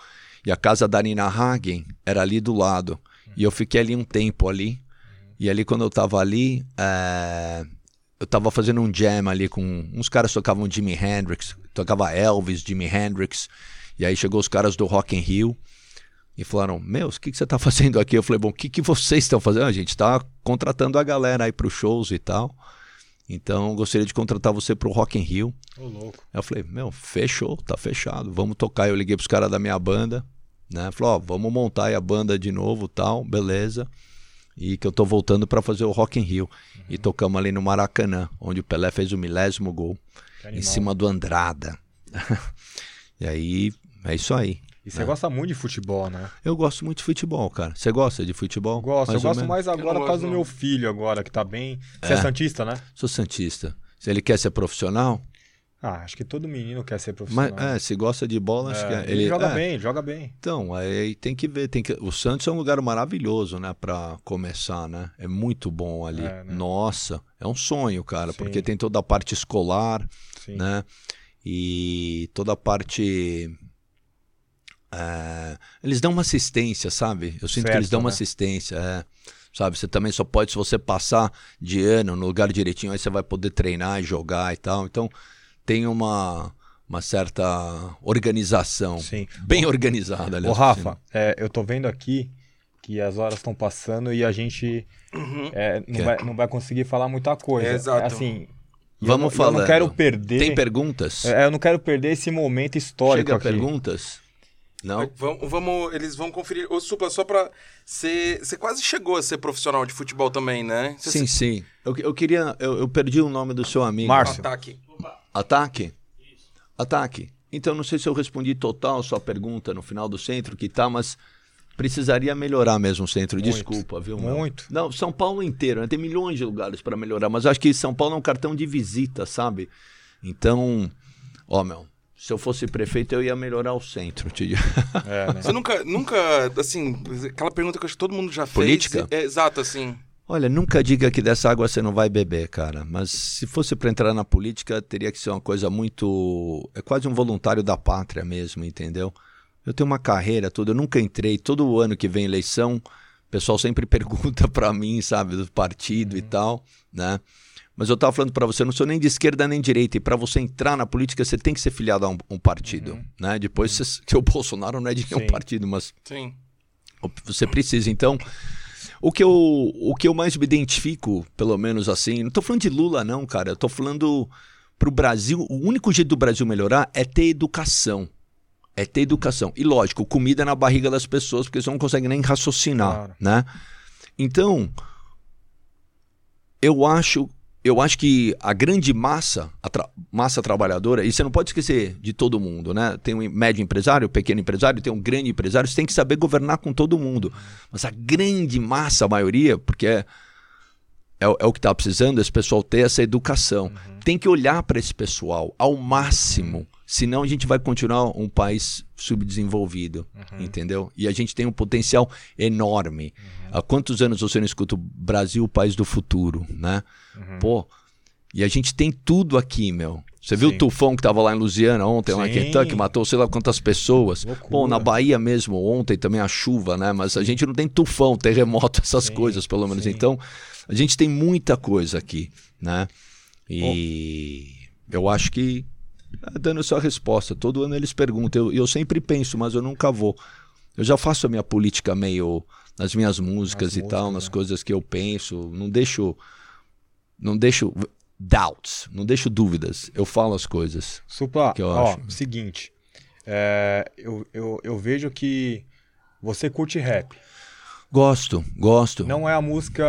E a casa da Nina Hagen era ali do lado. E eu fiquei ali um tempo ali. E ali quando eu tava ali, eh, eu tava fazendo um jam ali com uns caras tocavam Jimi Hendrix, tocava Elvis, Jimi Hendrix. E aí chegou os caras do Rock in Rio e falaram: Meus, o que, que você tá fazendo aqui? Eu falei: Bom, o que, que vocês estão fazendo? "Ah, A gente tá contratando a galera aí pros shows e tal. Então, gostaria de contratar você pro Rock in Rio. Ô, louco. Aí eu falei, meu, fechou, tá fechado, vamos tocar. Eu liguei pros caras da minha banda, né? Falou, ó, vamos montar aí a banda de novo, tal, beleza. E que eu tô voltando para fazer o Rock in Rio. E tocamos ali no Maracanã, onde o Pelé fez o milésimo gol, em cima do Andrada. e aí, é isso aí. E você gosta muito de futebol, né? Eu gosto muito de futebol, cara. Você gosta de futebol? Gosto, Mais eu gosto mais agora por causa do meu filho agora, que tá bem. Você é, É. Santista, né? Sou Santista. Se ele quer ser profissional, Ah, acho que todo menino quer ser mas profissional. é, se gosta de bola, acho que É, é. ele, joga é. bem, ele joga bem. Então, aí tem que ver, tem que... o Santos é um lugar maravilhoso, né, Pra começar, né? É muito bom ali. É, né? Nossa, é um sonho, cara, Sim. porque tem toda a parte escolar, Sim. né? E toda a parte é, eles dão uma assistência, sabe? Eu sinto que eles Certo, dão uma né? assistência, é. Sabe, você também só pode se você passar de ano no lugar direitinho, aí você vai poder treinar e jogar e tal. Então, tem uma uma certa organização, Sim. bem organizada, Ô, aliás. Rafa, é, eu tô vendo aqui que as horas estão passando e a gente é, não, vai, não vai conseguir falar muita coisa. É, exato. assim, e Vamos eu, não- Eu não quero perder. Tem perguntas? é, eu não quero perder esse momento histórico Chega aqui. perguntas? Não? Vamos, vamos- eles vão conferir. Ô, Supla, só pra. Você você quase chegou a ser profissional de futebol também, né? Cê- Sim, sim. Eu, eu queria. Eu, eu perdi o nome do seu amigo. Márcio. Ataque. Ataque? Ataque. Então, não sei se eu respondi total a sua pergunta no final do centro, que tá, mas precisaria melhorar mesmo o centro. Muito. Desculpa, viu? meu? Muito. Não, São Paulo inteiro, né? Tem milhões de lugares para melhorar, mas eu acho que São Paulo é um cartão de visita, sabe? Então, ó, meu, se eu fosse prefeito, eu ia melhorar o centro. Te... digo. É, né? Você nunca, nunca, assim, aquela pergunta que eu acho que todo mundo já fez. Política? É, exato, assim. Olha, nunca diga que dessa água você não vai beber, cara. Mas se fosse para entrar na política, teria que ser uma coisa muito. É quase um voluntário da pátria mesmo, entendeu? Eu tenho uma carreira toda, eu nunca entrei. Todo ano que vem eleição, o pessoal sempre pergunta para mim, sabe, do partido e tal, né? Mas eu tava falando para você, eu não sou nem de esquerda nem de direita. E para você entrar na política, você tem que ser filiado a um, um partido, né? Depois, você- que o Bolsonaro não é de nenhum Sim. partido, mas Sim. você precisa. Então, o que eu, o que eu mais me identifico, pelo menos assim, não tô falando de Lula, não, cara. Eu tô falando pro Brasil. O único jeito do Brasil melhorar é ter educação. É ter educação. E lógico, comida na barriga das pessoas, porque eles não conseguem nem raciocinar, Claro. né? Então, eu acho, eu acho que a grande massa, a tra- massa trabalhadora, e você não pode esquecer de todo mundo, né? Tem um médio empresário, pequeno empresário, tem um grande empresário, você tem que saber governar com todo mundo. Mas a grande massa, a maioria, porque é, é, o- é o que está precisando, esse pessoal ter essa educação. Tem que olhar para esse pessoal ao máximo, senão a gente vai continuar um país subdesenvolvido, entendeu? E a gente tem um potencial enorme. Há quantos anos você não escuta o Brasil, o país do futuro, né? Pô, e a gente tem tudo aqui, meu. Você viu Sim. o tufão que tava lá em Louisiana ontem, lá em. Kentucky, matou sei lá quantas pessoas. Loucura. Pô, na Bahia mesmo, ontem também a chuva, né? Mas a gente não tem tufão, terremoto, essas Sim, coisas, pelo menos. Então, a gente tem muita coisa aqui, né? E eu acho que dando sua resposta. Todo ano eles perguntam. Eu, eu sempre penso, mas eu nunca vou. Eu já faço a minha política meio nas minhas músicas Nas e tal, músicas, nas né? coisas que eu penso. Não deixo. Não deixo doubts, não deixo dúvidas. Eu falo as coisas. Supla, Que eu ó, acho. seguinte. é, eu, eu, eu vejo que você curte rap. Gosto, gosto. Não é a música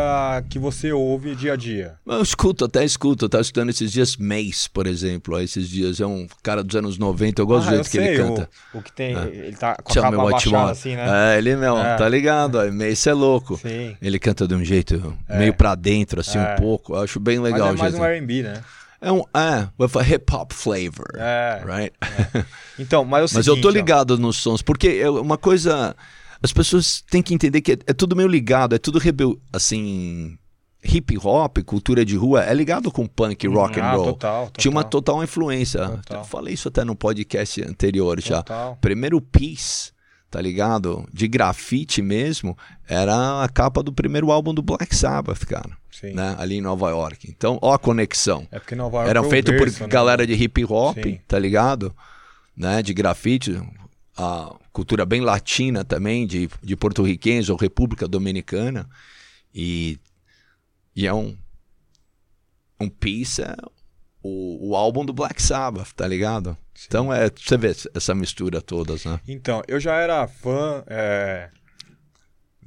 que você ouve dia a dia. Eu escuto, até escuto. Eu tava escutando esses dias Mace, por exemplo. Esses dias é um cara dos anos 90. Eu gosto Ah, do jeito que ele canta. O, o que tem. É. Ele tá com a Tell me capa want. assim, né? É, ele mesmo, É. tá ligado? Mace é louco. Sim. Ele canta de um jeito meio pra dentro, assim, É. um pouco. Eu acho bem legal. Mas é mais um R&B, né? É um, é, with a hip hop flavor. É. Right? Então, mas é Mas eu tô ó. ligado nos sons, porque é uma coisa. As pessoas têm que entender que é, é tudo meio ligado, é tudo rebel, assim. Hip hop, cultura de rua, é ligado com punk, rock and ah, roll. total, total. Tinha uma total influência. Total. Eu falei isso até no podcast anterior já. Primeiro piece, tá ligado? De grafite mesmo, era a capa do primeiro álbum do Black Sabbath, cara. Sim. Né? Ali em Nova York. Então, ó a conexão. É porque Nova York por né? galera de hip hop, Sim. tá ligado? Né? De grafite, a cultura bem latina também, de, de porto-riquenhos ou República Dominicana. E, e é um, um é o, o álbum do Black Sabbath, tá ligado? Então é, você vê essa mistura todas, né? Então, eu já era fã é,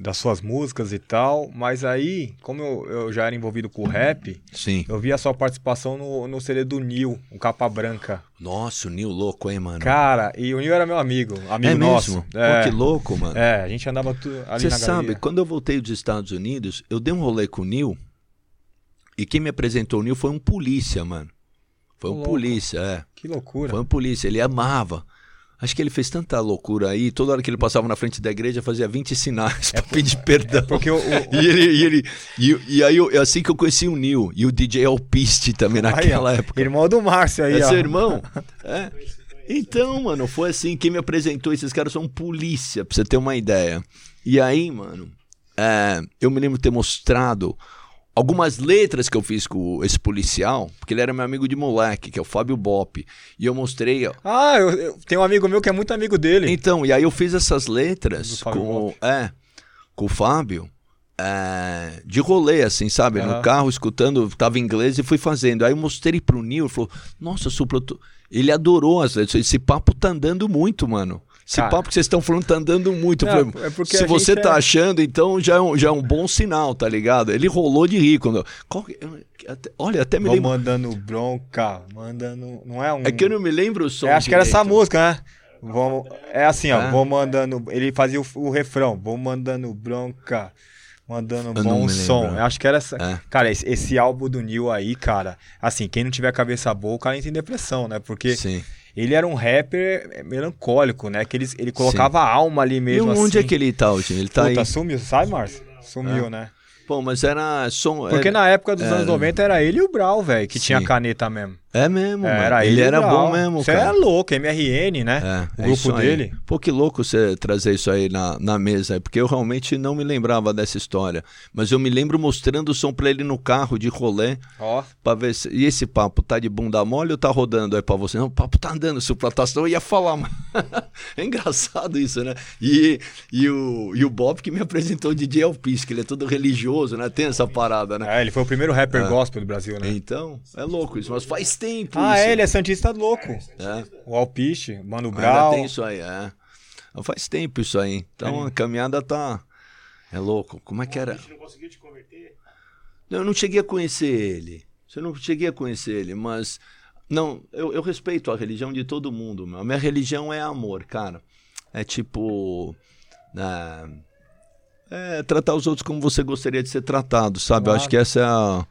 das suas músicas e tal, mas aí, como eu, eu já era envolvido com o rap, Sim. eu vi a sua participação no, no CD do Nil, o Capa Branca. Nossa, o Nil louco, hein, mano? Cara, e o Nil era meu amigo, amigo é nosso. mesmo? É, Pô, que louco, mano. é, a gente andava tu, ali Você na sabe, galeria. quando eu voltei dos Estados Unidos, eu dei um rolê com o Neil. E quem me apresentou o Neil foi um polícia, mano. Foi um louco. polícia, é. Que loucura. Foi um polícia, ele amava. Acho que ele fez tanta loucura aí, toda hora que ele passava na frente da igreja fazia 20 sinais pra pedir perdão. É porque o, o- E, ele, e, ele, e, e aí, eu, é assim que eu conheci o Neil e o DJ Alpiste também Aí, naquela ó, época. Irmão do Márcio aí, É ó. seu irmão? É. Então, mano, foi assim. Quem me apresentou, esses caras são polícia, pra você ter uma ideia. E aí, mano, é, eu me lembro de ter mostrado algumas letras que eu fiz com esse policial, porque ele era meu amigo de moleque, que é o Fábio Bop. E eu mostrei. ó, Ah, eu, eu tenho um amigo meu que é muito amigo dele. Então, e aí eu fiz essas letras com, Bop. é, com o Fábio. é, de rolê, assim, sabe? No carro, escutando, tava em inglês e fui fazendo. Aí eu mostrei pro Nil, ele falou: Nossa, Supla, eu tô-" ele adorou as letras. Esse papo tá andando muito, mano. Esse Cara. papo que vocês estão falando tá andando muito. Não, falei, é porque Se você tá é- achando, então já é, um, já é um bom sinal, tá ligado? Ele rolou de rir. Quando, qual que- até- olha, até me Vou lembro. mandando bronca, mandando. Não é um. É que eu não me lembro o som. É, acho que era essa direito. música, né? Vamos, é assim, ó, É. vou mandando. Ele fazia o, o refrão, vou mandando bronca, mandando Eu bom som. Eu acho que era essa. É. Cara, esse, esse álbum do Neil aí, cara, assim, quem não tiver cabeça boa, o cara entra em depressão, né? Porque Sim. Ele era um rapper melancólico, né? Que ele, ele colocava a alma ali E mesmo onde assim. é que ele tá hoje? Ele tá Puta, aí. sumiu, sabe, Márcio? Sumiu, É. né? Pô, mas era som. Porque era- na época dos era- anos 90 era ele e o Brau, velho, que Sim. tinha caneta mesmo. É mesmo, É, era ele ele o era bom mesmo, Você é louco, MRN, né? É, o é grupo dele. Pô, que louco você trazer isso aí na, na mesa, porque eu realmente não me lembrava dessa história. Mas eu me lembro mostrando o som pra ele no carro de rolê, Ó. pra ver se. E esse papo tá de bunda mole ou tá rodando aí pra você? Não, o papo tá andando, suplatação, eu ia falar, mas. é engraçado isso, né? E, e, o, e o Bob que me apresentou o DJ Alpis, que ele é todo religioso, né? Tem essa parada, né? É, ele foi o primeiro rapper gospel do Brasil, né? Então, é louco isso, mas faz tempo Ah, isso. é, ele é Santista louco. É. O Alpiche, Mano Ainda Brau. tem isso aí, é. Faz tempo isso aí. Então a caminhada tá. É louco. Como é que era? A gente não conseguiu te converter? Eu não cheguei a conhecer ele. Eu não cheguei a conhecer ele, mas. Não, eu, eu respeito a religião de todo mundo, meu. A minha religião é amor, cara. É tipo. É, é tratar os outros como você gostaria de ser tratado, sabe? Eu Claro. acho que essa é, a-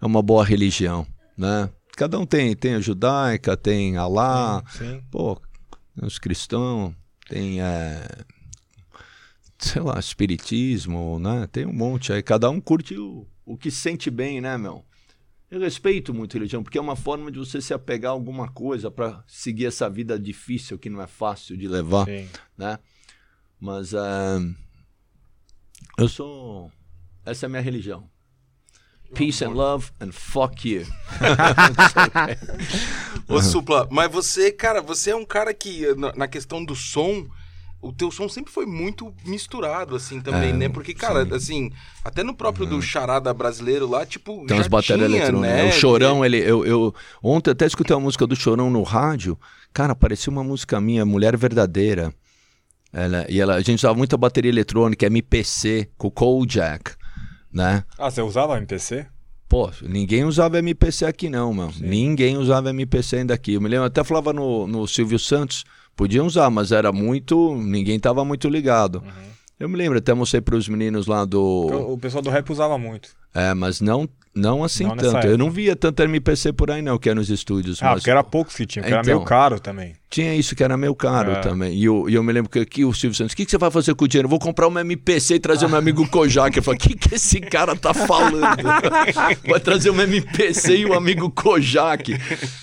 é uma boa religião, né? Cada um tem, tem a judaica, tem Alá, Sim. pô, os cristãos, tem, é, sei lá, espiritismo, né? Tem um monte aí. Cada um curte o, o que sente bem, né, meu? Eu respeito muito a religião, porque é uma forma de você se apegar a alguma coisa para seguir essa vida difícil que não é fácil de levar, Sim. né? Mas é, eu sou. Essa é a minha religião. Peace and love and fuck you. Ô, Supla, mas você, cara, você é um cara que, na, questão do som, o teu som sempre foi muito misturado, assim, também, É, né? Porque, cara, assim, até no próprio do charada brasileiro lá, tipo, Tem já tinha, eletrônicas. né? O Chorão, ele. Eu, eu, ontem até escutei uma música do Chorão no rádio. Cara, parecia uma música minha, Mulher Verdadeira. Ela, e ela, a gente usava muita bateria eletrônica, MPC, com o Kojak, né? Ah, você usava MPC? Pô, ninguém usava MPC aqui não, mano. Ninguém usava MPC ainda aqui. Eu me lembro, até falava no, no Silvio Santos, podiam usar, mas era muito. Ninguém tava muito ligado. Eu me lembro, até mostrei para os meninos lá do. O pessoal do rap usava muito. É, mas não, não assim Não tanto. Eu não via tanto MPC por aí, não, que é nos estúdios. Ah, mas porque era poucos que tinha, porque era Então. meio caro também. Tinha isso que era meio caro É. também. E eu, e eu me lembro que aqui o Silvio Santos, o que, que você vai fazer com o dinheiro? Eu vou comprar uma MPC e trazer o meu amigo Kojak. Eu falei, o que, que esse cara tá falando? vai trazer uma MPC e o amigo Kojak.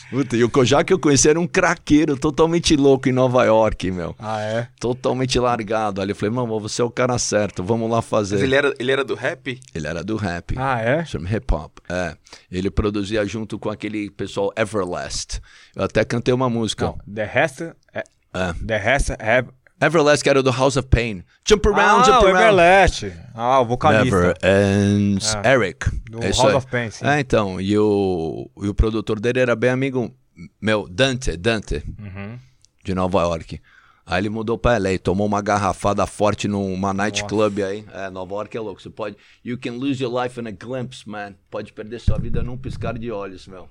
Puta, e o Kojak eu conheci era um craqueiro totalmente louco em Nova York, meu. Ah, é? Totalmente largado. Ali eu falei, mano, você é o cara certo, vamos lá fazer. Mas ele era, ele era do rap? Ele era do rap. Ah, é? Chama hip hop. É. Ele produzia junto com aquele pessoal Everlast. Eu até cantei uma música. Não, The Rest... É, É. The Rest Have... Everlast, que era do House of Pain. Jump around, ah, jump around. Everlast. Ah, o vocalista. Never ends. É. Eric. Do É House aí. of Pain, sim. É, então. E o, e o produtor dele era bem amigo meu, Dante, Dante, Uhum. de Nova York. Aí ele mudou pra LA, tomou uma garrafada forte numa nightclub aí. É, Nova York é louco. Você pode. You can lose your life in a glimpse, man. Pode perder sua vida num piscar de olhos, meu.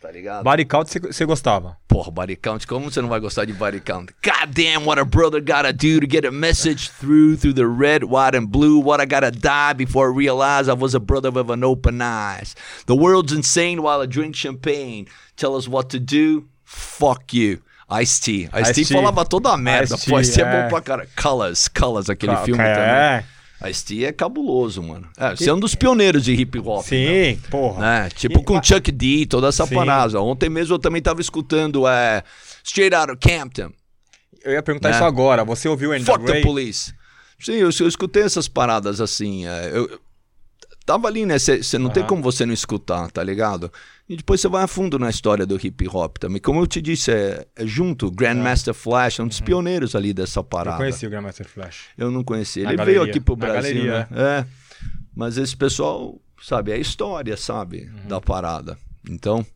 Tá ligado? Body Count você- gostava? Porra, body count, como você não vai gostar de body count? God damn, what a brother gotta do to get a message through through the red, white, and blue. What I gotta die before I realize I was a brother with an open eyes. The world's insane while I drink champagne. Tell us what to do. Fuck you. Ice-T. Ice-T Ice-T. falava toda a merda. Ice-T, Pô, Ice-T é é. bom pra cara. Colors, Colors, aquele Ca- filme ca- também. É, Ice-T é cabuloso, mano. É, você é um dos pioneiros de hip hop. sim, porra. né? Tipo E- com Chuck D, toda essa Sim. parada. Ontem mesmo eu também tava escutando é, Straight Outta Campton, Eu ia perguntar Né? isso agora. Você ouviu N.W.A.? Fuck the Police. Sim, eu, eu escutei essas paradas assim. é, eu, tava ali, né? Você não tem Aham. como você não escutar, tá ligado? E depois você vai a fundo na história do hip hop também. Como eu te disse, é, é junto. Grandmaster Flash é um dos pioneiros ali dessa Eu parada. conheci o Grandmaster Flash. Eu não conheci. Na Ele galeria. veio aqui pro Brasil, galeria, né? É. Mas esse pessoal, sabe, é a história, sabe, Uhum. da parada. Então,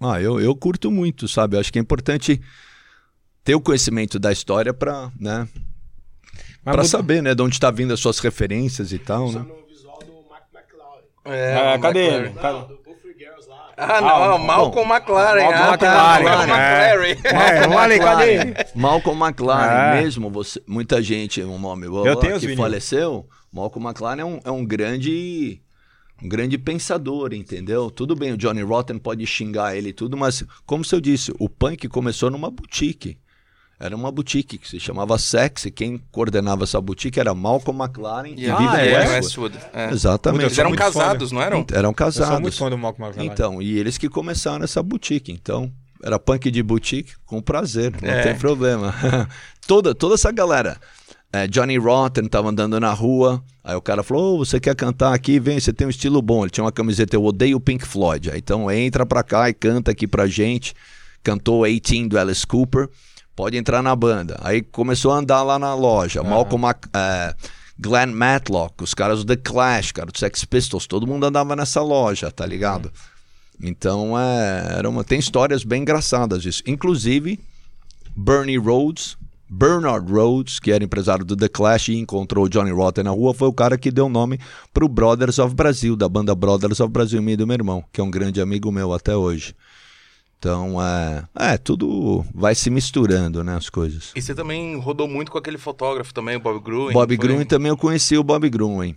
ah, eu, eu curto muito, sabe? Eu acho que é importante ter o conhecimento da história pra, né, Mas pra muda- saber, né, de onde tá vindo as suas referências e tal, né? no visual do Mark McLaren. É, Ah, cadê ele? Cadê? Não, do Buffy Girls lá. Ah, não, Ah, Malcolm McLaren. Malcolm ah, McLaren, Malcolm é. McLaren. É, falei, cadê? Malcolm McLaren, É. mesmo, você, muita gente, um nome Eu tenho que faleceu, Malcolm McLaren é um, é um grande um grande pensador, entendeu? Tudo bem, o Johnny Rotten pode xingar ele e tudo, mas como eu disse, o punk começou numa boutique. Era uma boutique que se chamava Sexy. Quem coordenava essa boutique era Malcolm McLaren e Yeah. Vivian Ah, é? Westwood. Westwood. é. Exatamente. Eles eram casados, não eram? Eram Eu casados. sou muito fã do Malcolm McLaren. Então, e eles que começaram essa boutique. Então, era punk de boutique com prazer, não É. tem problema. toda, toda essa galera. É, Johnny Rotten tava andando na rua, aí o cara falou: "Ô, você quer cantar aqui? Vem, você tem um estilo bom. Ele tinha uma camiseta, eu odeio Pink Floyd. Aí, então entra pra cá e canta aqui pra gente. Cantou 18 do Alice Cooper, pode entrar na banda. Aí começou a andar lá na loja. Malcolm Mac- é, Glenn Matlock, os caras do The Clash, cara, do Sex Pistols, todo mundo andava nessa loja, tá ligado? Então, é, era uma, tem histórias bem engraçadas disso. Inclusive, Bernie Rhodes, Bernard Rhodes, que era empresário do The Clash e encontrou o Johnny Rotten na rua, foi o cara que deu nome pro Brothers of Brasil, da banda Brothers of Brasil, meio do meu irmão, que é um grande amigo meu até hoje. Então, é, é, tudo vai se misturando, né, as coisas. E você também rodou muito com aquele fotógrafo também, o Bob Gruen. Bob foi? Gruen também eu conheci o Bob Gruen.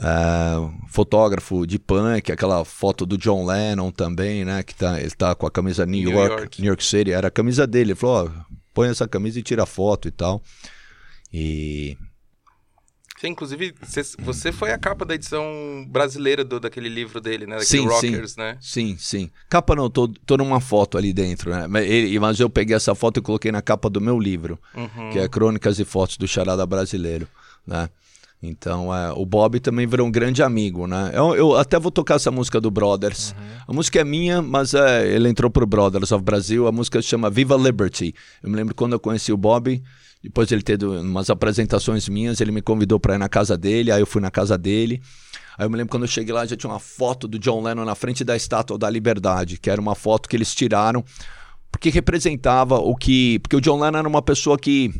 É, fotógrafo de punk, aquela foto do John Lennon também, né? Que tá, ele tá com a camisa New, New York, York. New York City, era a camisa dele. Ele falou: ó, põe essa camisa e tira foto e tal. E Você, inclusive, você, você foi a capa da edição brasileira do, daquele livro dele, né? Daquele Sim, Rockers, sim. né? Sim, sim. Capa não, tô, tô numa foto ali dentro, né? Mas, ele- mas eu peguei essa foto e coloquei na capa do meu livro, Uhum. que é Crônicas e Fotos do Charada Brasileiro, né? Então, é, o Bob também virou um grande amigo, né? Eu, eu até vou tocar essa música do Brothers. A música é minha, mas é, ele entrou pro Brothers of Brasil. A música se chama Viva Liberty. Eu me lembro quando eu conheci o Bob, depois de ele ter umas apresentações minhas, ele me convidou para ir na casa dele, aí eu fui na casa dele. Aí eu me lembro quando eu cheguei lá, já tinha uma foto do John Lennon na frente da Estátua da Liberdade, que era uma foto que eles tiraram porque representava o que. Porque o John Lennon era uma pessoa que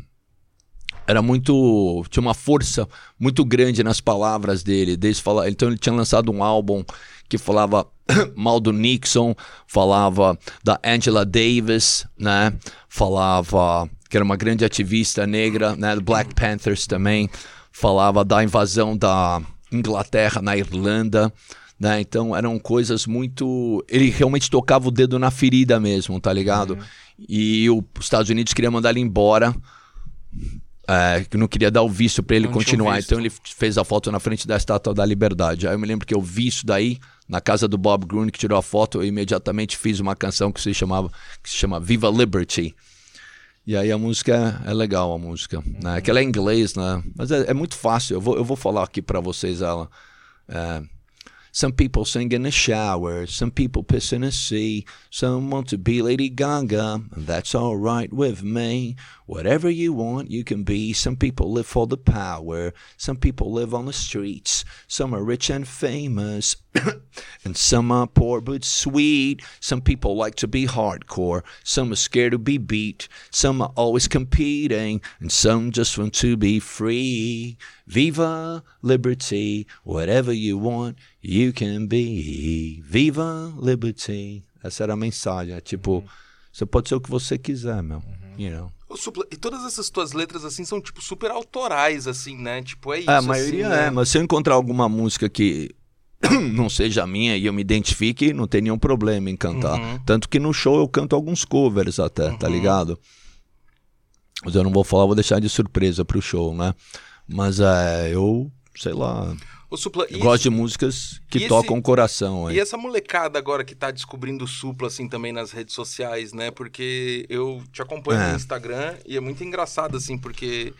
era muito. tinha uma força muito grande nas palavras dele. Desde falar, então ele tinha lançado um álbum que falava mal do Nixon, falava da Angela Davis, né? Falava que era uma grande ativista negra, né? Do Black Panthers também. Falava da invasão da Inglaterra na Irlanda. Né? Então eram coisas muito. Ele realmente tocava o dedo na ferida mesmo, tá ligado? E o- os Estados Unidos queria mandar ele embora é, que não queria dar o visto para ele Não continuar. Então ele fez a foto na frente da Estátua da Liberdade. Aí eu me lembro que eu vi isso daí na casa do Bob Gruen que tirou a foto. Eu imediatamente fiz uma canção que se chamava que se chama Viva Liberty. E aí a música é, legal a música, né? Que ela é em inglês, né? Mas é, é muito fácil. Eu vou, eu vou falar aqui vocês ela. É, Some people sing in the shower, some people piss in the sea, some want to be Lady Gaga, that's alright with me. Whatever you want, you can be. Some people live for the power, some people live on the streets, some are rich and famous, and some are poor but sweet. Some people like to be hardcore, some are scared to be beat, some are always competing, and some just want to be free. Viva liberty, whatever you want, you can be. Viva liberty. Essa era a mensagem, é tipo, você pode ser o que você quiser, meu. You know. Supla, e todas essas tuas letras, assim, são, tipo, super autorais, assim, né? Tipo, é isso, É, a maioria assim, né? é, mas se eu encontrar alguma música que não seja minha e eu me identifique, não tem nenhum problema em cantar. Uhum. Tanto que no show eu canto alguns covers até, tá ligado? Mas eu não vou falar, vou deixar de surpresa pro show, né? Mas é, eu, sei lá, Supla, e eu gosto de músicas que e esse- tocam o coração. E aí. essa molecada agora que tá descobrindo o Supla, assim, também nas redes sociais, né? Porque eu te acompanho É. no Instagram e é muito engraçado, assim, porque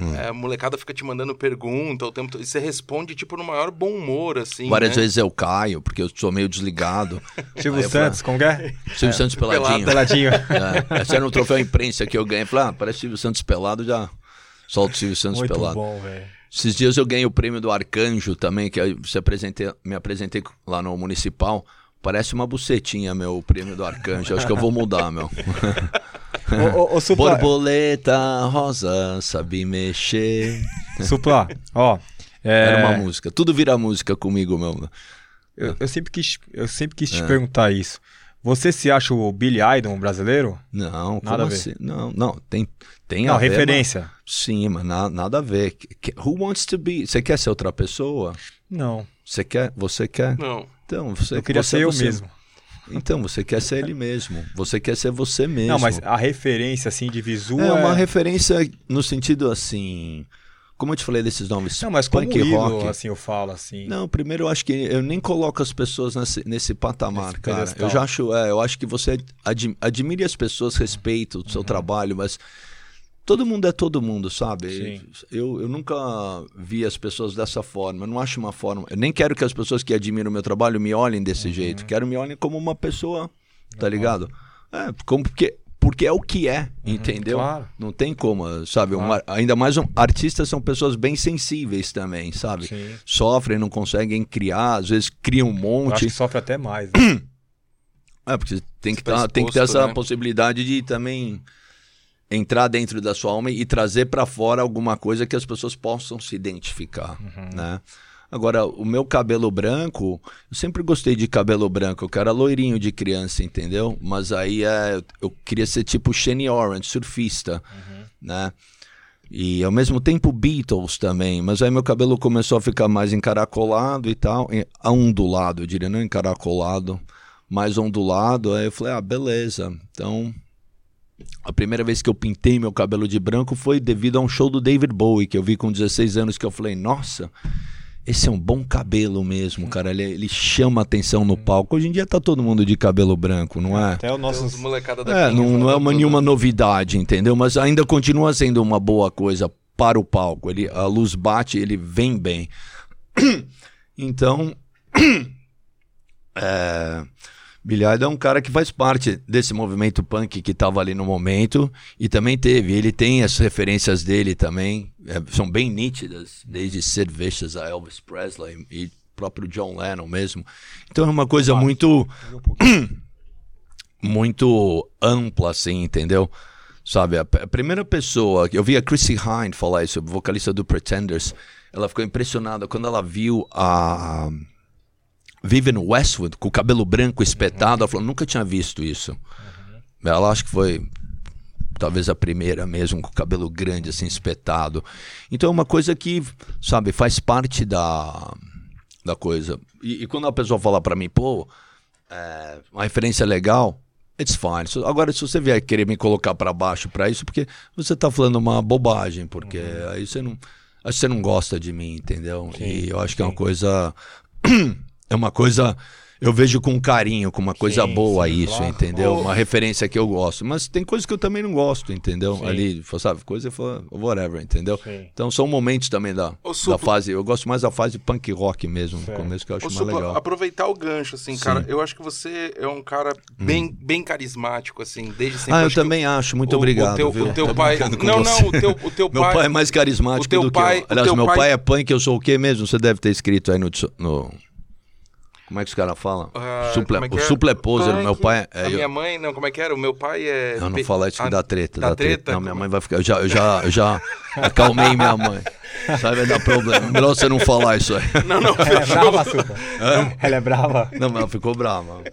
Hum. é, a molecada fica te mandando pergunta o tempo todo. E você responde, tipo, no maior bom humor, assim. Várias né? vezes eu caio, porque eu sou meio desligado. Silvio Aí eu Santos, como que é? Silvio Santos peladinho. Peladinho. É, esse era um troféu imprensa que eu ganhei. Falei, ah, parece Silvio Santos pelado, já solto o Silvio Santos Muito pelado. bom, velho. Esses dias eu ganhei o prêmio do Arcanjo também, que aí você apresentei, me apresentei lá no Municipal. Parece uma bucetinha, meu, o prêmio do Arcanjo. Acho que eu vou mudar, meu. Ô, ô, ô, Supla, Borboleta rosa, sabe mexer. Supla, ó. é, Era uma música. Tudo vira música comigo, meu. eu, eu sempre quis, eu sempre quis te É. perguntar isso. Você se acha o Billy Idol brasileiro? Não, como Nada a ver. assim? Não, não, tem, tem Não, a ver, referência. mas- Sim, mas na- nada a ver. Who wants to be? Você quer ser outra pessoa? Não, Você quer? Você quer? Não. Então, você eu queria você- ser eu você- mesmo. Então, você quer ser ele mesmo. Você quer ser você mesmo. Não, mas a referência, assim, de visu é é... uma referência no sentido assim. Como eu te falei desses nomes, Não, mas como punk ídolo, rock. assim, eu falo, assim. Não, primeiro eu acho que eu nem coloco as pessoas nesse, nesse patamar, Nesse cara. pedestal. Eu já acho, é, eu acho que você ad- admire as pessoas, respeita o Uhum. seu trabalho, mas todo mundo é todo mundo, sabe? Eu, eu nunca vi as pessoas dessa forma. Eu não acho uma forma. Eu nem quero que as pessoas que admiram o meu trabalho me olhem desse Uhum. jeito. Quero me olhem como uma pessoa, tá ligado? É, como porque porque é o que é, entendeu? Uhum, claro. Não tem como, sabe? Claro. ar- ainda mais um, artistas são pessoas bem sensíveis também, sabe? Sim. Sofrem, não conseguem criar, às vezes criam um Eu acho monte. que sofre até mais. né? É, porque tem que, tá tá- tem que ter exposto, essa né? possibilidade de também entrar dentro da sua alma e trazer pra fora alguma coisa que as pessoas possam se identificar, Uhum. né? Agora, o meu cabelo branco, eu sempre gostei de cabelo branco, eu era loirinho de criança, entendeu? Mas aí é, eu queria ser tipo Shane Orange, surfista, Uhum. né? E ao mesmo tempo Beatles também, mas aí meu cabelo começou a ficar mais encaracolado e tal, ondulado, eu diria, não encaracolado, mais ondulado. Aí eu falei, ah, beleza. Então, a primeira vez que eu pintei meu cabelo de branco foi devido a um show do David Bowie, que eu vi com 16 anos, que eu falei, nossa, esse é um bom cabelo mesmo, cara. Ele, ele chama atenção no palco. Hoje em dia tá todo mundo de cabelo branco, não é? Até o nosso... molecada da É, não, não é uma, nenhuma novidade, entendeu? Mas ainda continua sendo uma boa coisa para o palco. Ele, a luz bate, ele vem bem. Então, é, Billy Idol é um cara que faz parte desse movimento punk que estava ali no momento e também teve. Ele tem as referências dele também, é, são bem nítidas, desde Sid Vicious a Elvis Presley e próprio John Lennon mesmo. Então é uma coisa muito muito ampla, assim, entendeu? Sabe, a, a primeira pessoa, eu vi a Chrissy Hine falar isso, vocalista do Pretenders, ela ficou impressionada quando ela viu a Vivian Westwood com o cabelo branco espetado, ela falou, nunca tinha visto isso. Ela acho que foi talvez a primeira mesmo, com o cabelo grande, assim, espetado. Então é uma coisa que, sabe, faz parte da, da coisa. E, e quando a pessoa fala pra mim, pô, é, uma referência legal, it's fine. Agora, se você vier querer me colocar pra baixo pra isso, porque você tá falando uma bobagem, porque aí você não. Acho que você não gosta de mim, entendeu? e eu acho que é uma coisa. É uma coisa. Eu vejo com carinho, com uma coisa Sim, boa sim, isso, claro. entendeu? Uma referência que eu gosto. Mas tem coisas que eu também não gosto, entendeu? Sim. Ali, sabe, coisa whatever, entendeu? Sim. Então são momentos também da, Ô, da fase. Eu gosto mais da fase punk rock mesmo, no começo, que eu acho Ô, mais Supla, legal. aproveitar o gancho, assim, cara. Eu acho que você é um cara bem, bem carismático, assim, desde sempre. Ah, eu acho também acho. Muito o- obrigado, O teu, viu? o teu pai. Não, não, o teu, o teu Meu pai é mais carismático o teu do pai- que o eu. Aliás, teu meu pai- pai... é punk, eu sou o quê mesmo? Você deve ter escrito aí no... no... Como é que os caras falam? Ah, Suple... é O é? supleposer, Punk. meu pai... É, a eu- minha mãe, não, como é que era? O meu pai é. Não, não fala isso que dá treta, dá dá treta. treta? Não, minha mãe vai ficar... Eu já, eu já, eu já acalmei minha mãe. Sabe, vai dar problema. Melhor você não falar isso aí. Não, não, Ela é brava, Supa. Ela é brava. Não, mas ela ficou brava.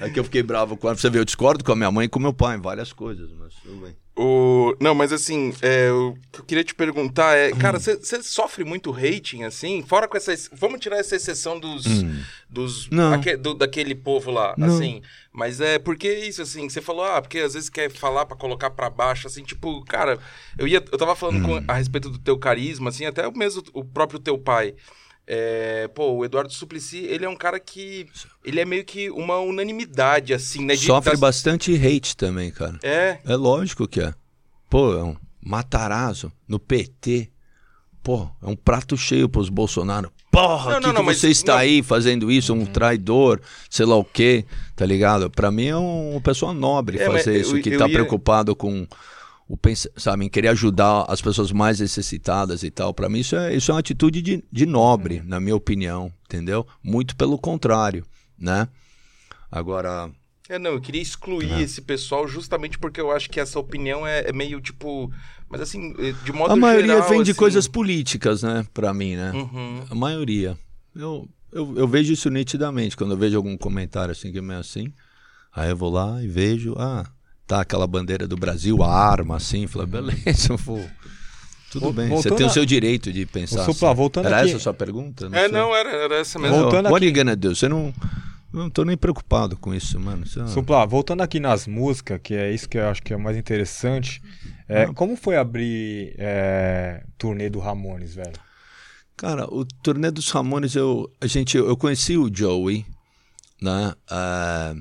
É que eu fiquei bravo com ela. Você vê, eu discordo com a minha mãe e com meu pai em várias coisas, mas tudo bem. O... Não, mas assim, é, o que eu queria te perguntar é, Hum. cara, você sofre muito hating, assim? Fora com essa. Vamos tirar essa exceção dos. dos Hum. Não. aque- do- daquele povo lá, Não. assim. Mas é porque isso, assim, você falou, ah, porque às vezes quer falar pra colocar pra baixo, assim, tipo, cara, eu ia. Eu tava falando com- Hum. a respeito do teu carisma, assim, até mesmo o próprio teu pai. É, pô, o Eduardo Suplicy, ele é um cara que. Ele é meio que uma unanimidade, assim, né? de- Sofre das- bastante hate também, cara. É. É lógico que é. Pô, é um Matarazzo no PT. Pô, é um prato cheio pros Bolsonaro. Porra, Não, que, não, que não, mas- você está não. aí fazendo isso? Um traidor, sei lá o quê, tá ligado? Pra mim é um- uma pessoa nobre É, fazer eu- isso, que eu tá ia- preocupado com o sabe, em querer ajudar as pessoas mais necessitadas e tal. Pra mim isso é, isso é uma atitude de, de nobre, na minha opinião, entendeu? Muito pelo contrário, né? Agora, É, não, eu queria excluir esse pessoal justamente porque eu acho que essa opinião é, é meio tipo. Mas assim, eh, de modo a maioria geral, vem de assim- coisas políticas, né? Pra mim, né? Uhum. A maioria. Eu, eu, eu vejo isso nitidamente. Quando eu vejo algum comentário assim que é meio assim, aí eu vou lá e vejo, ah, tá aquela bandeira do Brasil, a arma, assim. Fala, beleza, pô. Tudo bem, você voltando tem o a- seu direito de pensar. Supla, assim. voltando Era aqui- essa a sua pergunta? É, sei. não, era, era essa mesmo. Voltando you gonna do? Você não. eu Não tô nem preocupado com isso, mano. Isso Supla, voltando aqui nas músicas, que é isso que eu acho que é o mais interessante. é, como foi abrir é, turnê do Ramones, velho? Cara, o turnê dos Ramones, eu, a gente, eu conheci o Joey, né? Ah,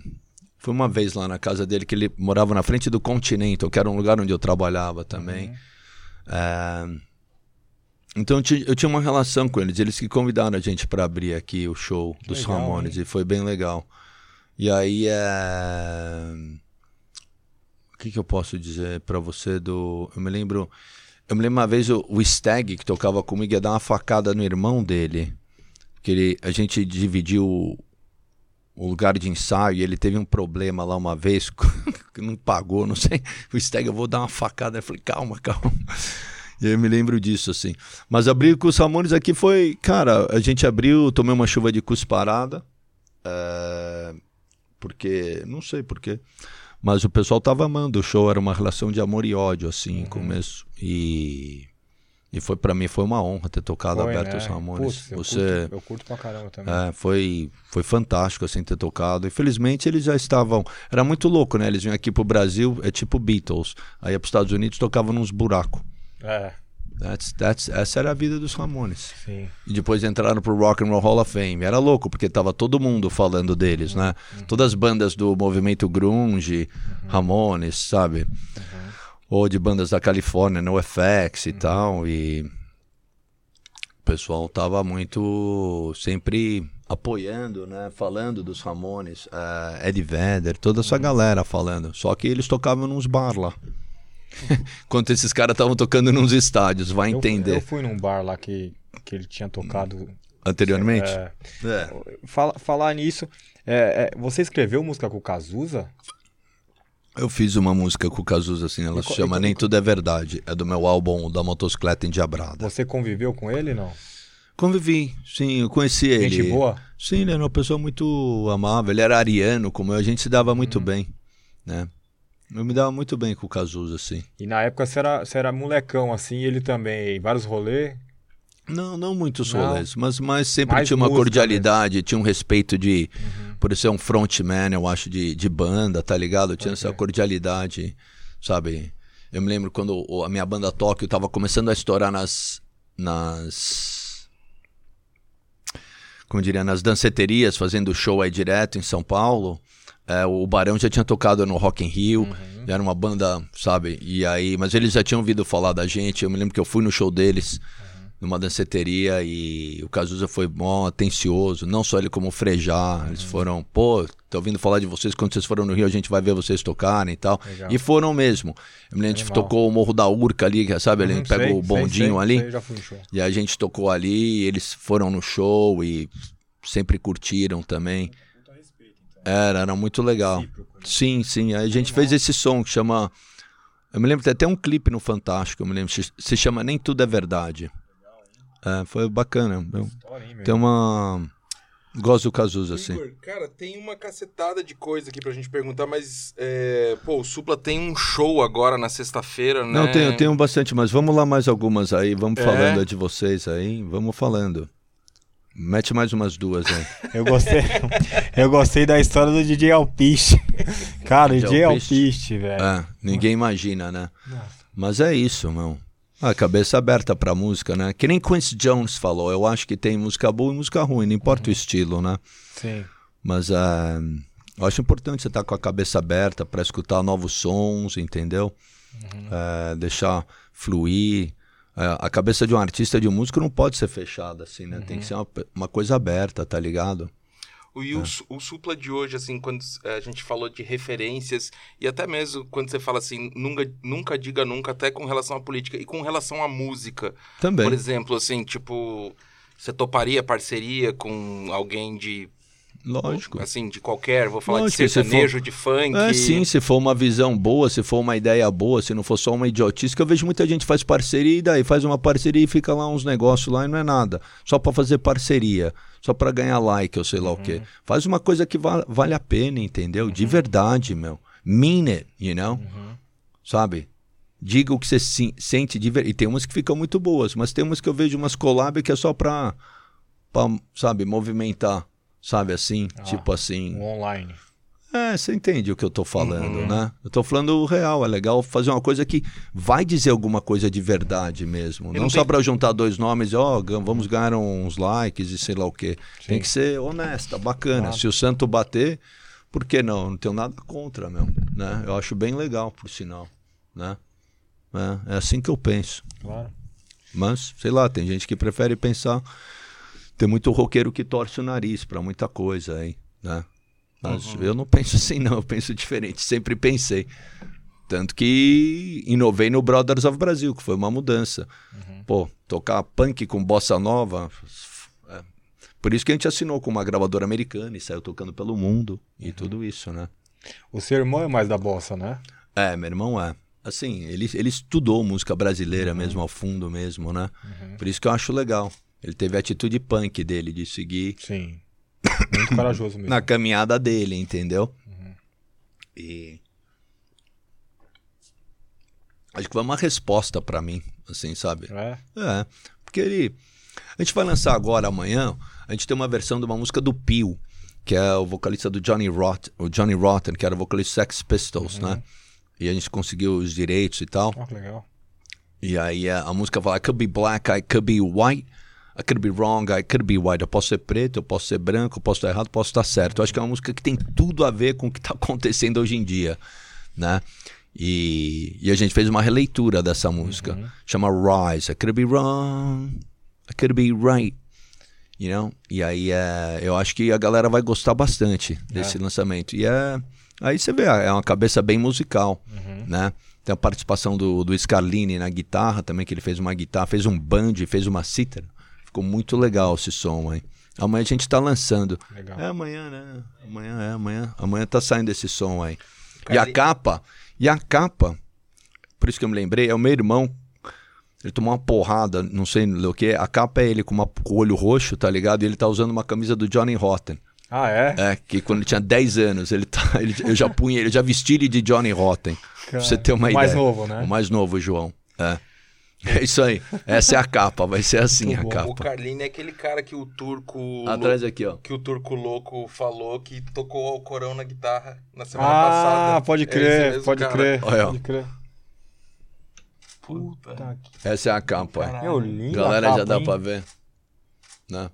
foi uma vez lá na casa dele que ele morava na frente do Continental, que era um lugar onde eu trabalhava também. Ah, então eu ti- eu tinha uma relação com eles, eles que convidaram a gente para abrir aqui o show dos legal, Ramones hein? e foi bem legal. E aí é... O que, que eu posso dizer para você do. Eu me lembro. Eu me lembro uma vez o, o Stag, que tocava comigo, ia dar uma facada no irmão dele. Que ele, a gente dividiu o, lugar de ensaio e ele teve um problema lá uma vez, que não pagou, não sei. O Stag, eu vou dar uma facada. Eu falei, calma, calma. E aí eu me lembro disso, assim. Mas abrir com os Ramones aqui foi. Cara, a gente abriu, tomei uma chuva de cusparada. é, porque. Não sei porquê. Mas o pessoal tava amando o show, era uma relação de amor e ódio, assim, no começo. E. E foi para mim foi uma honra ter tocado Foi, aberto né? os Ramones. Eu, Você curto, eu curto pra caramba também. é, foi, foi fantástico assim ter tocado. Infelizmente eles já estavam. Era muito louco, né? Eles vinham aqui pro Brasil, é tipo Beatles. Aí ia pros Estados Unidos tocavam nos buracos. É, That's, that's, essa era a vida dos Ramones. sim. E depois entraram pro Rock and Roll Hall of Fame. Era louco, porque tava todo mundo falando deles, né? Todas as bandas do movimento grunge, Ramones, sabe? Ou de bandas da Califórnia, NoFX e tal, e o pessoal tava muito sempre apoiando, né, falando dos Ramones, eh, Eddie Vedder, toda essa galera falando. Só que eles tocavam nos bar lá. Enquanto esses caras estavam tocando nos estádios, vai Eu- entender. Eu, fui num bar lá que, que ele tinha tocado. Anteriormente? É, É. fala- falar nisso, é, é, você escreveu música com o Cazuza? Eu fiz uma música com o Cazuza assim, ela E se chama e Nem Tudo é Verdade. É do meu álbum da Motocicleta Endiabrada. Você conviveu com ele, não? Convivi, sim, eu conheci ele. Gente boa? Sim, ele era uma pessoa muito amável. Ele era ariano, como eu, a gente se dava muito bem, né? Eu me dava muito bem com o Cazuza, assim. E na época você era, você era molecão, assim, e ele também, vários rolês. Não, não muitos Não. rolês, mas, mas sempre Mais tinha uma cordialidade, tinha um respeito de, por ser um frontman, eu acho, de, de banda, tá ligado? Tinha essa Ok. cordialidade, sabe? Eu me lembro quando a minha banda Tóquio tava começando a estourar nas, nas, como diria, nas danceterias, fazendo show aí direto em São Paulo. É, o Barão já tinha tocado no Rock in Rio, era uma banda, sabe? E aí, mas eles já tinham ouvido falar da gente. Eu me lembro que eu fui no show deles numa danceteria e o Cazuza foi mó atencioso, não só ele como o Frejá, eles foram, pô, tô ouvindo falar de vocês, quando vocês foram no Rio a gente vai ver vocês tocarem e tal, Legal. e foram mesmo, eu me lembro, a gente tocou o Morro da Urca ali, que, sabe, ele Uhum, pega sei, o bondinho sei, sei, ali, sei, e a gente tocou ali, eles foram no show e sempre curtiram também. Era, era muito legal. Sim, sim. Aí a gente fez esse som que chama. Eu me lembro, tem até um clipe no Fantástico, eu me lembro, se chama Nem Tudo é Verdade. É, foi bacana. Eu, História, hein, meu? tem uma. Gosto do Cazuza, assim. Cara, tem uma cacetada de coisa aqui pra gente perguntar, mas, é, pô, o Supla tem um show agora na sexta-feira, né? Não, tenho, tenho bastante, mas vamos lá mais algumas aí. Vamos É? falando de vocês aí. Vamos falando. Mete mais umas duas aí. Eu gostei, eu gostei da história do DJ Alpiste. Cara, o DJ DJ Alpiste. Velho. É, ninguém imagina, né? Mas é isso, meu. A cabeça aberta pra música, né? Que nem Quincy Jones falou. Eu acho que tem música boa e música ruim, não importa o estilo, né? Sim. Mas é, eu acho importante você estar com a cabeça aberta para escutar novos sons, entendeu? É, deixar fluir. É, a cabeça de um artista, de um músico, não pode ser fechada assim, né? Tem que ser uma, uma coisa aberta, tá ligado? O, e o, Su- o Supla de hoje, assim, quando a gente falou de referências, e até mesmo quando você fala assim, nunca, nunca diga nunca, até com relação à política, e com relação à música. Também. Por exemplo, assim, tipo, você toparia parceria com alguém de. Lógico. Assim, de qualquer, vou falar Lógico, de se for- sertanejo, de funk. É, sim, se for uma visão boa, se for uma ideia boa, se não for só uma idiotice, que eu vejo muita gente faz parceria e daí faz uma parceria e fica lá uns negócios lá e não é nada. Só pra fazer parceria, só pra ganhar like ou sei lá o quê. Faz uma coisa que va- vale a pena, entendeu? De verdade, meu. Mean it, you know? Sabe? Diga o que você se- sente de verdade. E tem umas que ficam muito boas, mas tem umas que eu vejo umas collab que é só pra, pra sabe, movimentar. Sabe assim? tipo assim. O online. É, você entende o que eu tô falando, né? Eu tô falando o real, é legal fazer uma coisa que vai dizer alguma coisa de verdade mesmo. Não, não só tem- pra juntar dois nomes e, ó, gan- vamos ganhar uns likes e sei lá o quê. Tem que ser honesta, bacana. Claro. Se o santo bater, por que não? Não tenho nada contra, meu. Né? Eu acho bem legal, por sinal. Né? É, é assim que eu penso. Claro. Mas, sei lá, tem gente que prefere pensar. Tem muito roqueiro que torce o nariz pra muita coisa aí, né? Mas eu não penso assim, não. Eu penso diferente. Sempre pensei. Tanto que inovei no Brothers of Brasil, que foi uma mudança. Pô, tocar punk com bossa nova. é. Por isso que a gente assinou com uma gravadora americana e saiu tocando pelo mundo e tudo isso, né? O seu irmão é mais da bossa, né? É, meu irmão é. Assim, ele, ele estudou música brasileira mesmo, ao fundo mesmo, né? Por isso que eu acho legal. Ele teve a atitude punk dele de seguir Sim. Muito corajoso mesmo. na caminhada dele, entendeu? E. Acho que foi uma resposta pra mim, assim, sabe? É? É, porque ele. A gente vai lançar agora, amanhã, a gente tem uma versão de uma música do Pio, que é o vocalista do Johnny Rotten, o Johnny Rotten, que era o vocalista do Sex Pistols, né? E a gente conseguiu os direitos e tal. Que legal. E aí a música fala: I could be black, I could be white, I could be wrong, I could be white. Eu posso ser preto, eu posso ser branco, eu posso estar errado, eu posso estar certo. Eu acho que é uma música que tem tudo a ver com o que está acontecendo hoje em dia, né? E, e a gente fez uma releitura dessa música. Chama Rise. I could be wrong. I could be right. You know? E aí é, eu acho que a galera vai gostar bastante desse lançamento. E é. Aí você vê, é uma cabeça bem musical, né? Tem a participação do, do Scarlini na guitarra também, que ele fez uma guitarra, fez um band, fez uma cítara. Ficou muito legal esse som aí. Amanhã a gente tá lançando. Legal. É amanhã, né? Amanhã é amanhã. Amanhã tá saindo esse som aí. E a capa, e a capa, por isso que eu me lembrei, é o meu irmão. Ele tomou uma porrada, não sei o que. A capa é ele com, uma, com o olho roxo, tá ligado? E ele tá usando uma camisa do Johnny Rotten. Ah, é? É, que quando ele tinha 10 anos, ele tá, ele- eu já punha, ele já vesti ele de Johnny Rotten. Pra você ter uma o ideia. mais novo, né? O mais novo, João. É. É isso aí. Essa é a capa, vai ser assim Muito a bom. capa. O Carlini é aquele cara que o turco. Atrás aqui, ó. Que o turco louco falou que tocou o corão na guitarra na semana Ah, passada. pode É esse crer, mesmo pode cara. crer. Olha. Pode crer. Puta. Essa é a capa. é. Caralho. Meu lindo. Galera, a já capa, dá hein? pra ver. Né?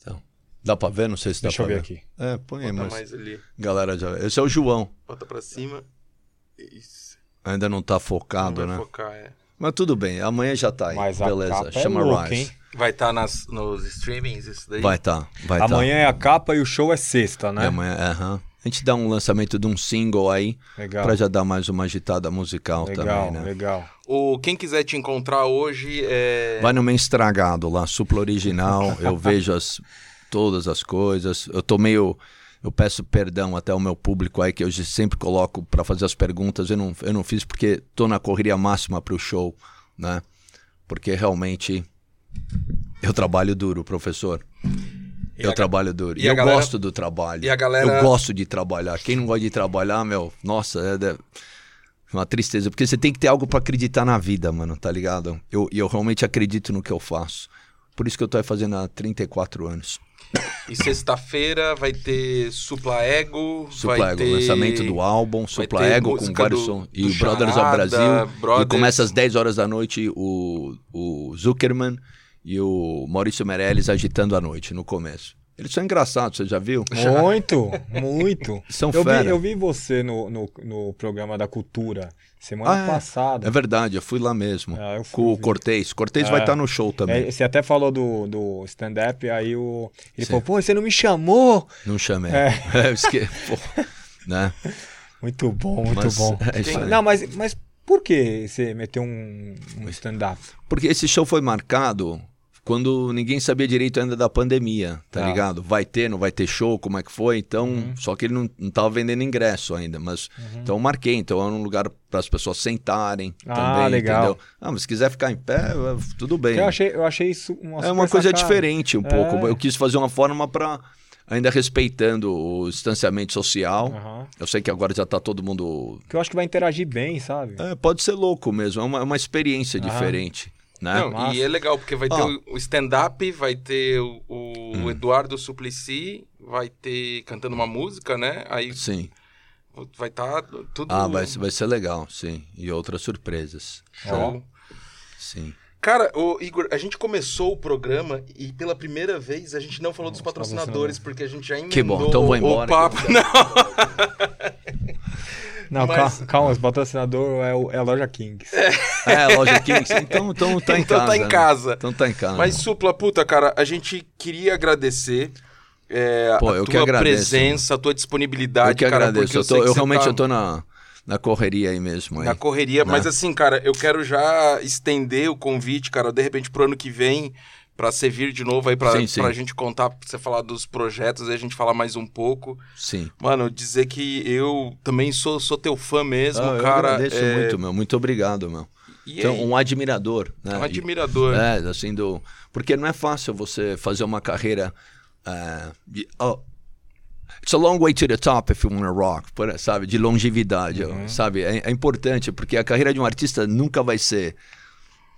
Então, dá pra ver? Não sei se dá Deixa eu pra ver ver. aqui. É, põe aí, Bota mas... mais ali. Galera, já... Esse é o João. Bota pra cima. Isso. Ainda não tá Não focado, vai né? focar, é. Mas tudo bem, amanhã já tá aí. Mas Beleza, é chama louca, Rise. hein? Vai estar nas nos streamings isso daí? Vai tá, vai tá. Amanhã é a capa e o show é sexta, né? É amanhã, aham. A gente dá um lançamento de um single aí, Legal. pra já dar mais uma agitada musical Legal, também, né? legal. O, quem quiser te encontrar hoje é. Vai no meu estragado lá, supla original, eu vejo as, todas as coisas. Eu tô meio. Eu peço perdão até ao meu público aí, que eu sempre coloco pra fazer as perguntas. Eu não, eu não fiz porque tô na correria máxima pro show, né? Porque realmente eu trabalho duro, professor. E eu trabalho duro. e eu galera- gosto do trabalho. e a galera- Eu gosto de trabalhar. Quem não gosta de trabalhar, meu, nossa, é de- uma tristeza. Porque você tem que ter algo pra acreditar na vida, mano, tá ligado? Eu, e eu realmente acredito no que eu faço. Por isso que eu tô fazendo há 34 anos. E sexta-feira vai ter Supla Ego. Supla vai Ego, ter... lançamento do álbum, Supla Ego com vários do- sons. do E Brothers Charada, ao Brasil. E Brothers. começa às 10 horas da noite o, o Zuckerman e o Maurício Meirelles agitando a noite no começo. Eles são engraçados, você já viu? Muito, muito. São eu, fera. vi, eu vi você no, no, no programa da Cultura semana Ah, é. passada. É verdade, eu fui lá mesmo. Ah, fui com o. Cortez. Cortez É. vai estar no show também. É, você até falou do, do stand-up, aí o, ele Sim. falou, pô, você não me chamou? Não chamei. É. É, esque... Pô, né? Muito bom, muito Mas bom. é isso aí. Não, mas, mas por que você meteu um, um stand-up? Porque esse show foi marcado quando ninguém sabia direito ainda da pandemia, tá Tá. ligado? Vai ter, não vai ter show, como é que foi? Então, Uhum. só que ele não, não tava vendendo ingresso ainda, mas então eu marquei, então era um lugar para as pessoas sentarem Ah, também, legal. entendeu? Ah, mas se quiser ficar em pé, é, tudo bem. Eu achei, eu achei isso uma É uma coisa sacada. diferente um pouco. É. Eu quis fazer uma forma para ainda respeitando o distanciamento social. Aham. Eu sei que agora já tá todo mundo Que eu acho que vai interagir bem, sabe? É, pode ser louco mesmo, é uma, é uma experiência Aham. diferente. Né? Não, e é legal, porque vai ter o- o stand-up, vai ter o, o Hum. Eduardo Suplicy, vai ter cantando uma música, né? Aí Sim. vai estar tudo Ah, vai, vai ser legal, sim. E outras surpresas. show. Sim. Cara, ô, Igor, a gente começou o programa e pela primeira vez a gente não falou dos Os patrocinadores, porque a gente já emendou Que bom, então vou embora, o papo. que Não, Mas- calma, calma, o patrocinador é, o, é a loja Kings. É, loja Kings, então, então tá em Então casa. tá em né? casa. Então tá em casa. Mas, Supla, puta, cara, a gente queria agradecer é, Pô, a eu tua presença, a tua disponibilidade, eu que cara, agradeço. Eu, tô- sei que eu você realmente tá eu tô na, na correria aí mesmo. Aí. na correria. né? Mas assim, cara, eu quero já estender o convite, cara, de repente pro ano que vem, pra você vir de novo aí, sim. pra gente contar, pra você falar dos projetos, aí a gente falar mais um pouco. Sim. Mano, dizer que eu também sou, sou teu fã mesmo, Ah, eu cara. agradeço é, muito, meu. Muito obrigado, meu. E Então, aí, um admirador, né? um E- admirador. É, assim, do... Porque não é fácil você fazer uma carreira... é, de- oh, It's a long way to the top if you wanna rock, por- sabe? De longevidade, Uhum. sabe? É, é importante, porque a carreira de um artista nunca vai ser,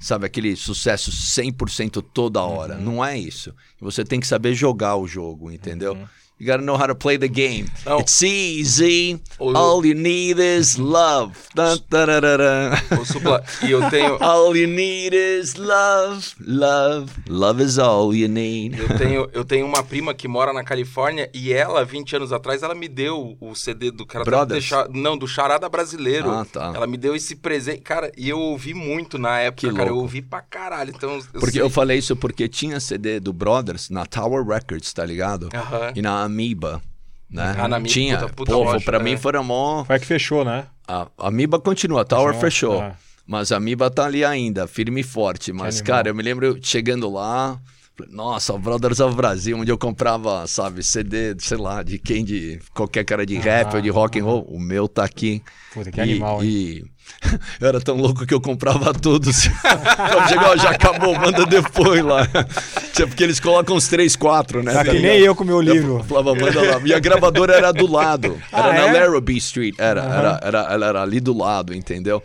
sabe, aquele sucesso 100% toda hora. Uhum. Não é isso. Você tem que saber jogar o jogo, entendeu? Uhum. You gotta know how to play the game. Não. It's easy. O- All you need is love. Dun, dun, dun, Supla, e eu tenho, All you need is love, love, love is all you need. eu tenho, eu tenho uma prima que mora na Califórnia e ela, 20 anos atrás, ela me deu o CD do cara Brothers? deixar, não, do Charada Brasileiro. Ah, tá. Ela me deu esse presente, cara, e eu ouvi muito na época, Que cara, eu ouvi pra caralho. Então, eu Porque sei. eu falei isso porque tinha CD do Brothers na Tower Records, tá ligado? Aham. E na Amoeba, né? Ah, na Amoeba, tinha. puta- puta Pô, pra é. mim foi mó... Foi a que fechou, né? A a Amoeba continua, a Tower fechou. Ah. Mas a Amoeba tá ali ainda, firme e forte. Mas, cara, eu me lembro chegando lá... falei, Nossa, Brothers of Brasil, onde eu comprava, sabe, CD, sei lá, de quem, de qualquer cara de rap ou de rock and roll. O meu tá aqui. Puta, que E- animal, hein? E eu era tão louco que eu comprava todos. Chegou, ó, já acabou, manda depois lá. Tinha- Porque eles colocam uns 3, 4, né? Tá que nem eu com o meu Eu livro. falava, manda lá. E a gravadora era do lado. Era Ah, na é? Larrabee Street. Era, era, era, ela era ali do lado, entendeu?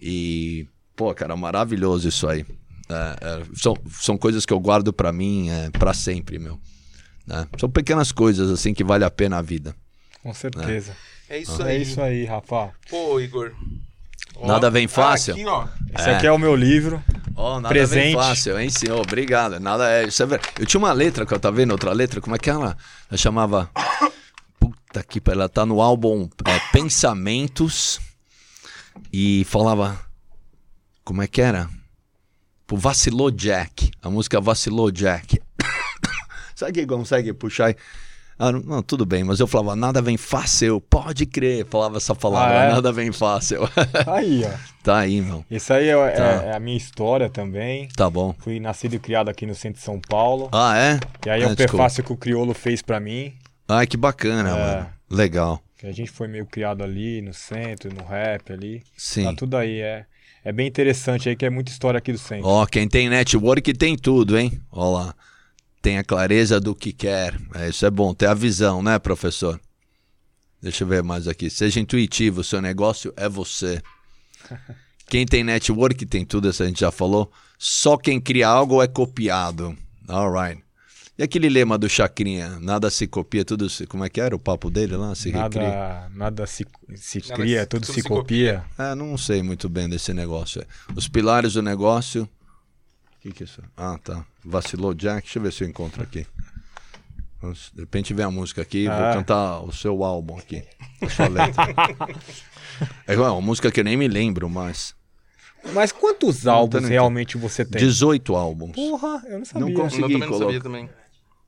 E, pô, cara, maravilhoso isso aí. É, é, são, são coisas que eu guardo pra mim é, para sempre, meu. né? São pequenas coisas, assim, que vale a pena a vida. Com certeza. É isso É aí. isso aí, Rafa. Pô, Igor. Ó, Nada vem ah, fácil. aqui, ó. Esse É. aqui é o meu livro. Oh, nada Presente. bem fácil, hein, senhor? Obrigado. Nada é. Isso é ver- Eu tinha uma letra que eu tava vendo, outra letra, como é que ela? Ela chamava. Puta que pariu, ela tá no álbum é, Pensamentos e falava. Como é que era? Pô, Vacilou Jack. A música Vacilou Jack. Sabe quem consegue puxar? e- Ah, não, tudo bem, mas eu falava, nada vem fácil, pode crer. Falava essa palavra, Ah, é? nada vem fácil. Aí, ó. tá aí, meu. Esse aí é, é- Tá. é a minha história também. Tá bom. Fui nascido e criado aqui no centro de São Paulo. Ah, é? E aí é Ah, desculpa. prefácio que o Criolo fez pra mim. Ai, que bacana, É. mano. Legal. Que a gente foi meio criado ali no centro, no rap ali. Sim. Tá tudo aí. É, é bem interessante aí, que é muita história aqui do centro. Ó, quem tem network tem tudo, hein? Ó lá. Tem a clareza do que quer. É, isso é bom, ter a visão, né, professor? Deixa eu ver mais aqui. Seja intuitivo, seu negócio é você. Quem tem network tem tudo, isso a gente já falou. Só quem cria algo é copiado. Alright. E aquele lema do Chacrinha? Nada se copia, tudo se. Como é que era o papo dele lá? Se recria. Nada, nada se, se Nada cria, se- tudo, tudo se se copia. É, não sei muito bem desse negócio. Os pilares do negócio. O que, que é isso? Ah, tá. Vacilou Jack. Deixa eu ver se eu encontro aqui. De repente vem a música aqui, vou Ah. cantar o seu álbum aqui. A sua letra. é uma música que eu nem me lembro, mas. Mas quantos Não, álbuns realmente você tem? 18 álbuns. Porra, eu não sabia. Não Eu consegui também não sabia também.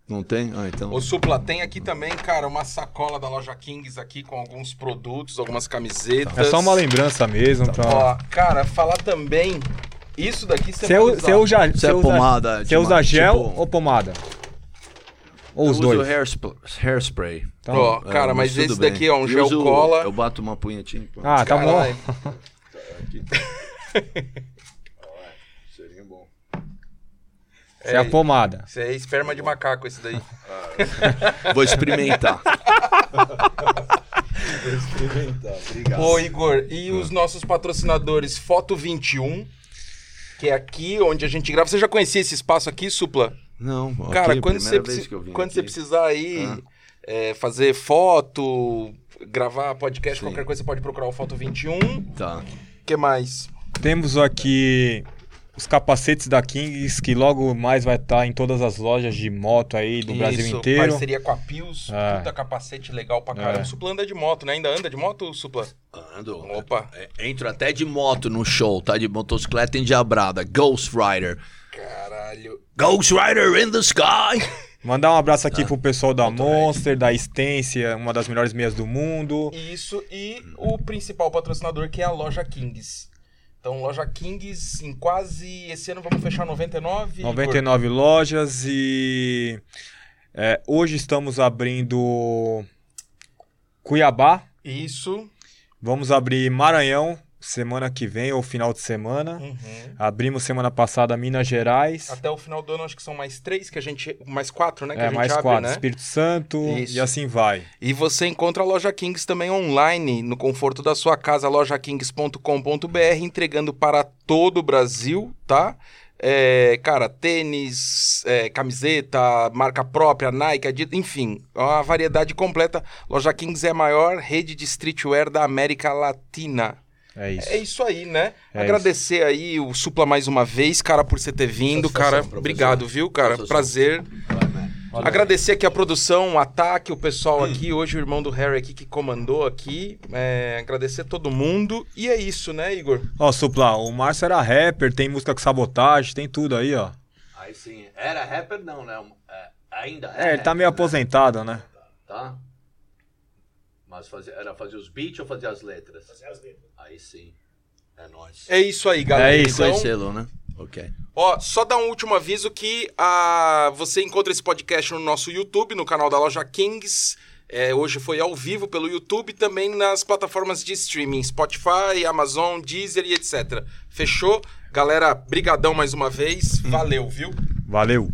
Não tem? Ah, então. Ô, Supla, tem aqui também, cara, uma sacola da loja Kings aqui com alguns produtos, algumas camisetas. É só uma lembrança mesmo. Pra... Ó, cara, falar também. Isso daqui você Você, pode u- você usa, Isso é usa- pomada, Você usa gel tipo- ou pomada? Ou Eu os uso dois? hairsp- hairspray. Então, Ó, É, cara, mas tudo esse bem. daqui é um Eu gel uso- cola. Eu bato uma punhetinha. pô. Ah, tá bom. Caralho. Seria bom. Essa é a pomada. Isso é esperma de macaco, esse daí. Vou experimentar. Ô, Igor, e os nossos patrocinadores Foto 21, que é aqui onde a gente grava. Você já conhecia esse espaço aqui, Supla? Não, Cara, aqui, quando, você, preci- quando aqui. você precisar aí Ah. é, fazer foto, gravar podcast, Sim. qualquer coisa, você pode procurar o Foto 21. O Tá. que mais? Temos aqui os capacetes da Kings, que logo mais vai estar em todas as lojas de moto aí do Brasil Isso, inteiro. Parceria com a Pius, É. puta capacete legal pra caramba. É. O Supla anda de moto, né? Ainda anda de moto, Supla? Ando. Opa. É, Entro até de moto no show, tá? De motocicleta endiabrada. Ghost Rider. Caralho. Ghost Rider in the sky. Mandar um abraço Tá. aqui pro pessoal da Monster, da Estência, uma das melhores meias do mundo. Isso, e o principal patrocinador, que é a loja Kings. Então, loja Kings, em quase. Esse ano vamos fechar 99. Igor? 99 lojas e é, hoje estamos abrindo Cuiabá, Isso. vamos abrir Maranhão semana que vem ou final de semana. Uhum. Abrimos semana passada Minas Gerais. Até o final do ano, acho que são mais três que a gente. Mais quatro, né? Que a É, gente mais abre, quatro, né? Espírito Santo Isso. e assim vai. E você encontra a loja Kings também online, no conforto da sua casa, lojakings.com.br, entregando para todo o Brasil, tá? É, cara, tênis, é, camiseta, marca própria, Nike, Adidas, enfim, uma variedade completa. Loja Kings é a maior rede de streetwear da América Latina. É isso. É isso aí, né? É Agradecer aí o Supla mais uma vez, cara, por você ter vindo, Satisfação, cara. professor. Obrigado, viu, cara? Satisfação. Prazer. Agradecer aqui a produção, o ataque, o pessoal aqui, hoje o irmão do Harry aqui que comandou aqui. É, agradecer todo mundo. E é isso, né, Igor? Ó, Supla, o Márcio era rapper, tem música com sabotagem, tem tudo aí, ó. Aí sim. Era rapper, não, né? É, ainda É, ele tá meio aposentado, né? Tá? Mas fazia, era fazer os beats ou fazer as letras? Fazer as letras. Aí sim. É nóis. É isso aí, galera. É isso, então, selo, né? Ok. Ó, só dar um último aviso que a... você encontra esse podcast no nosso YouTube, no canal da Loja Kings. É, hoje foi ao vivo pelo YouTube, também nas plataformas de streaming, Spotify, Amazon, Deezer e etc. Fechou? Galera, brigadão mais uma vez. Valeu, viu? Valeu.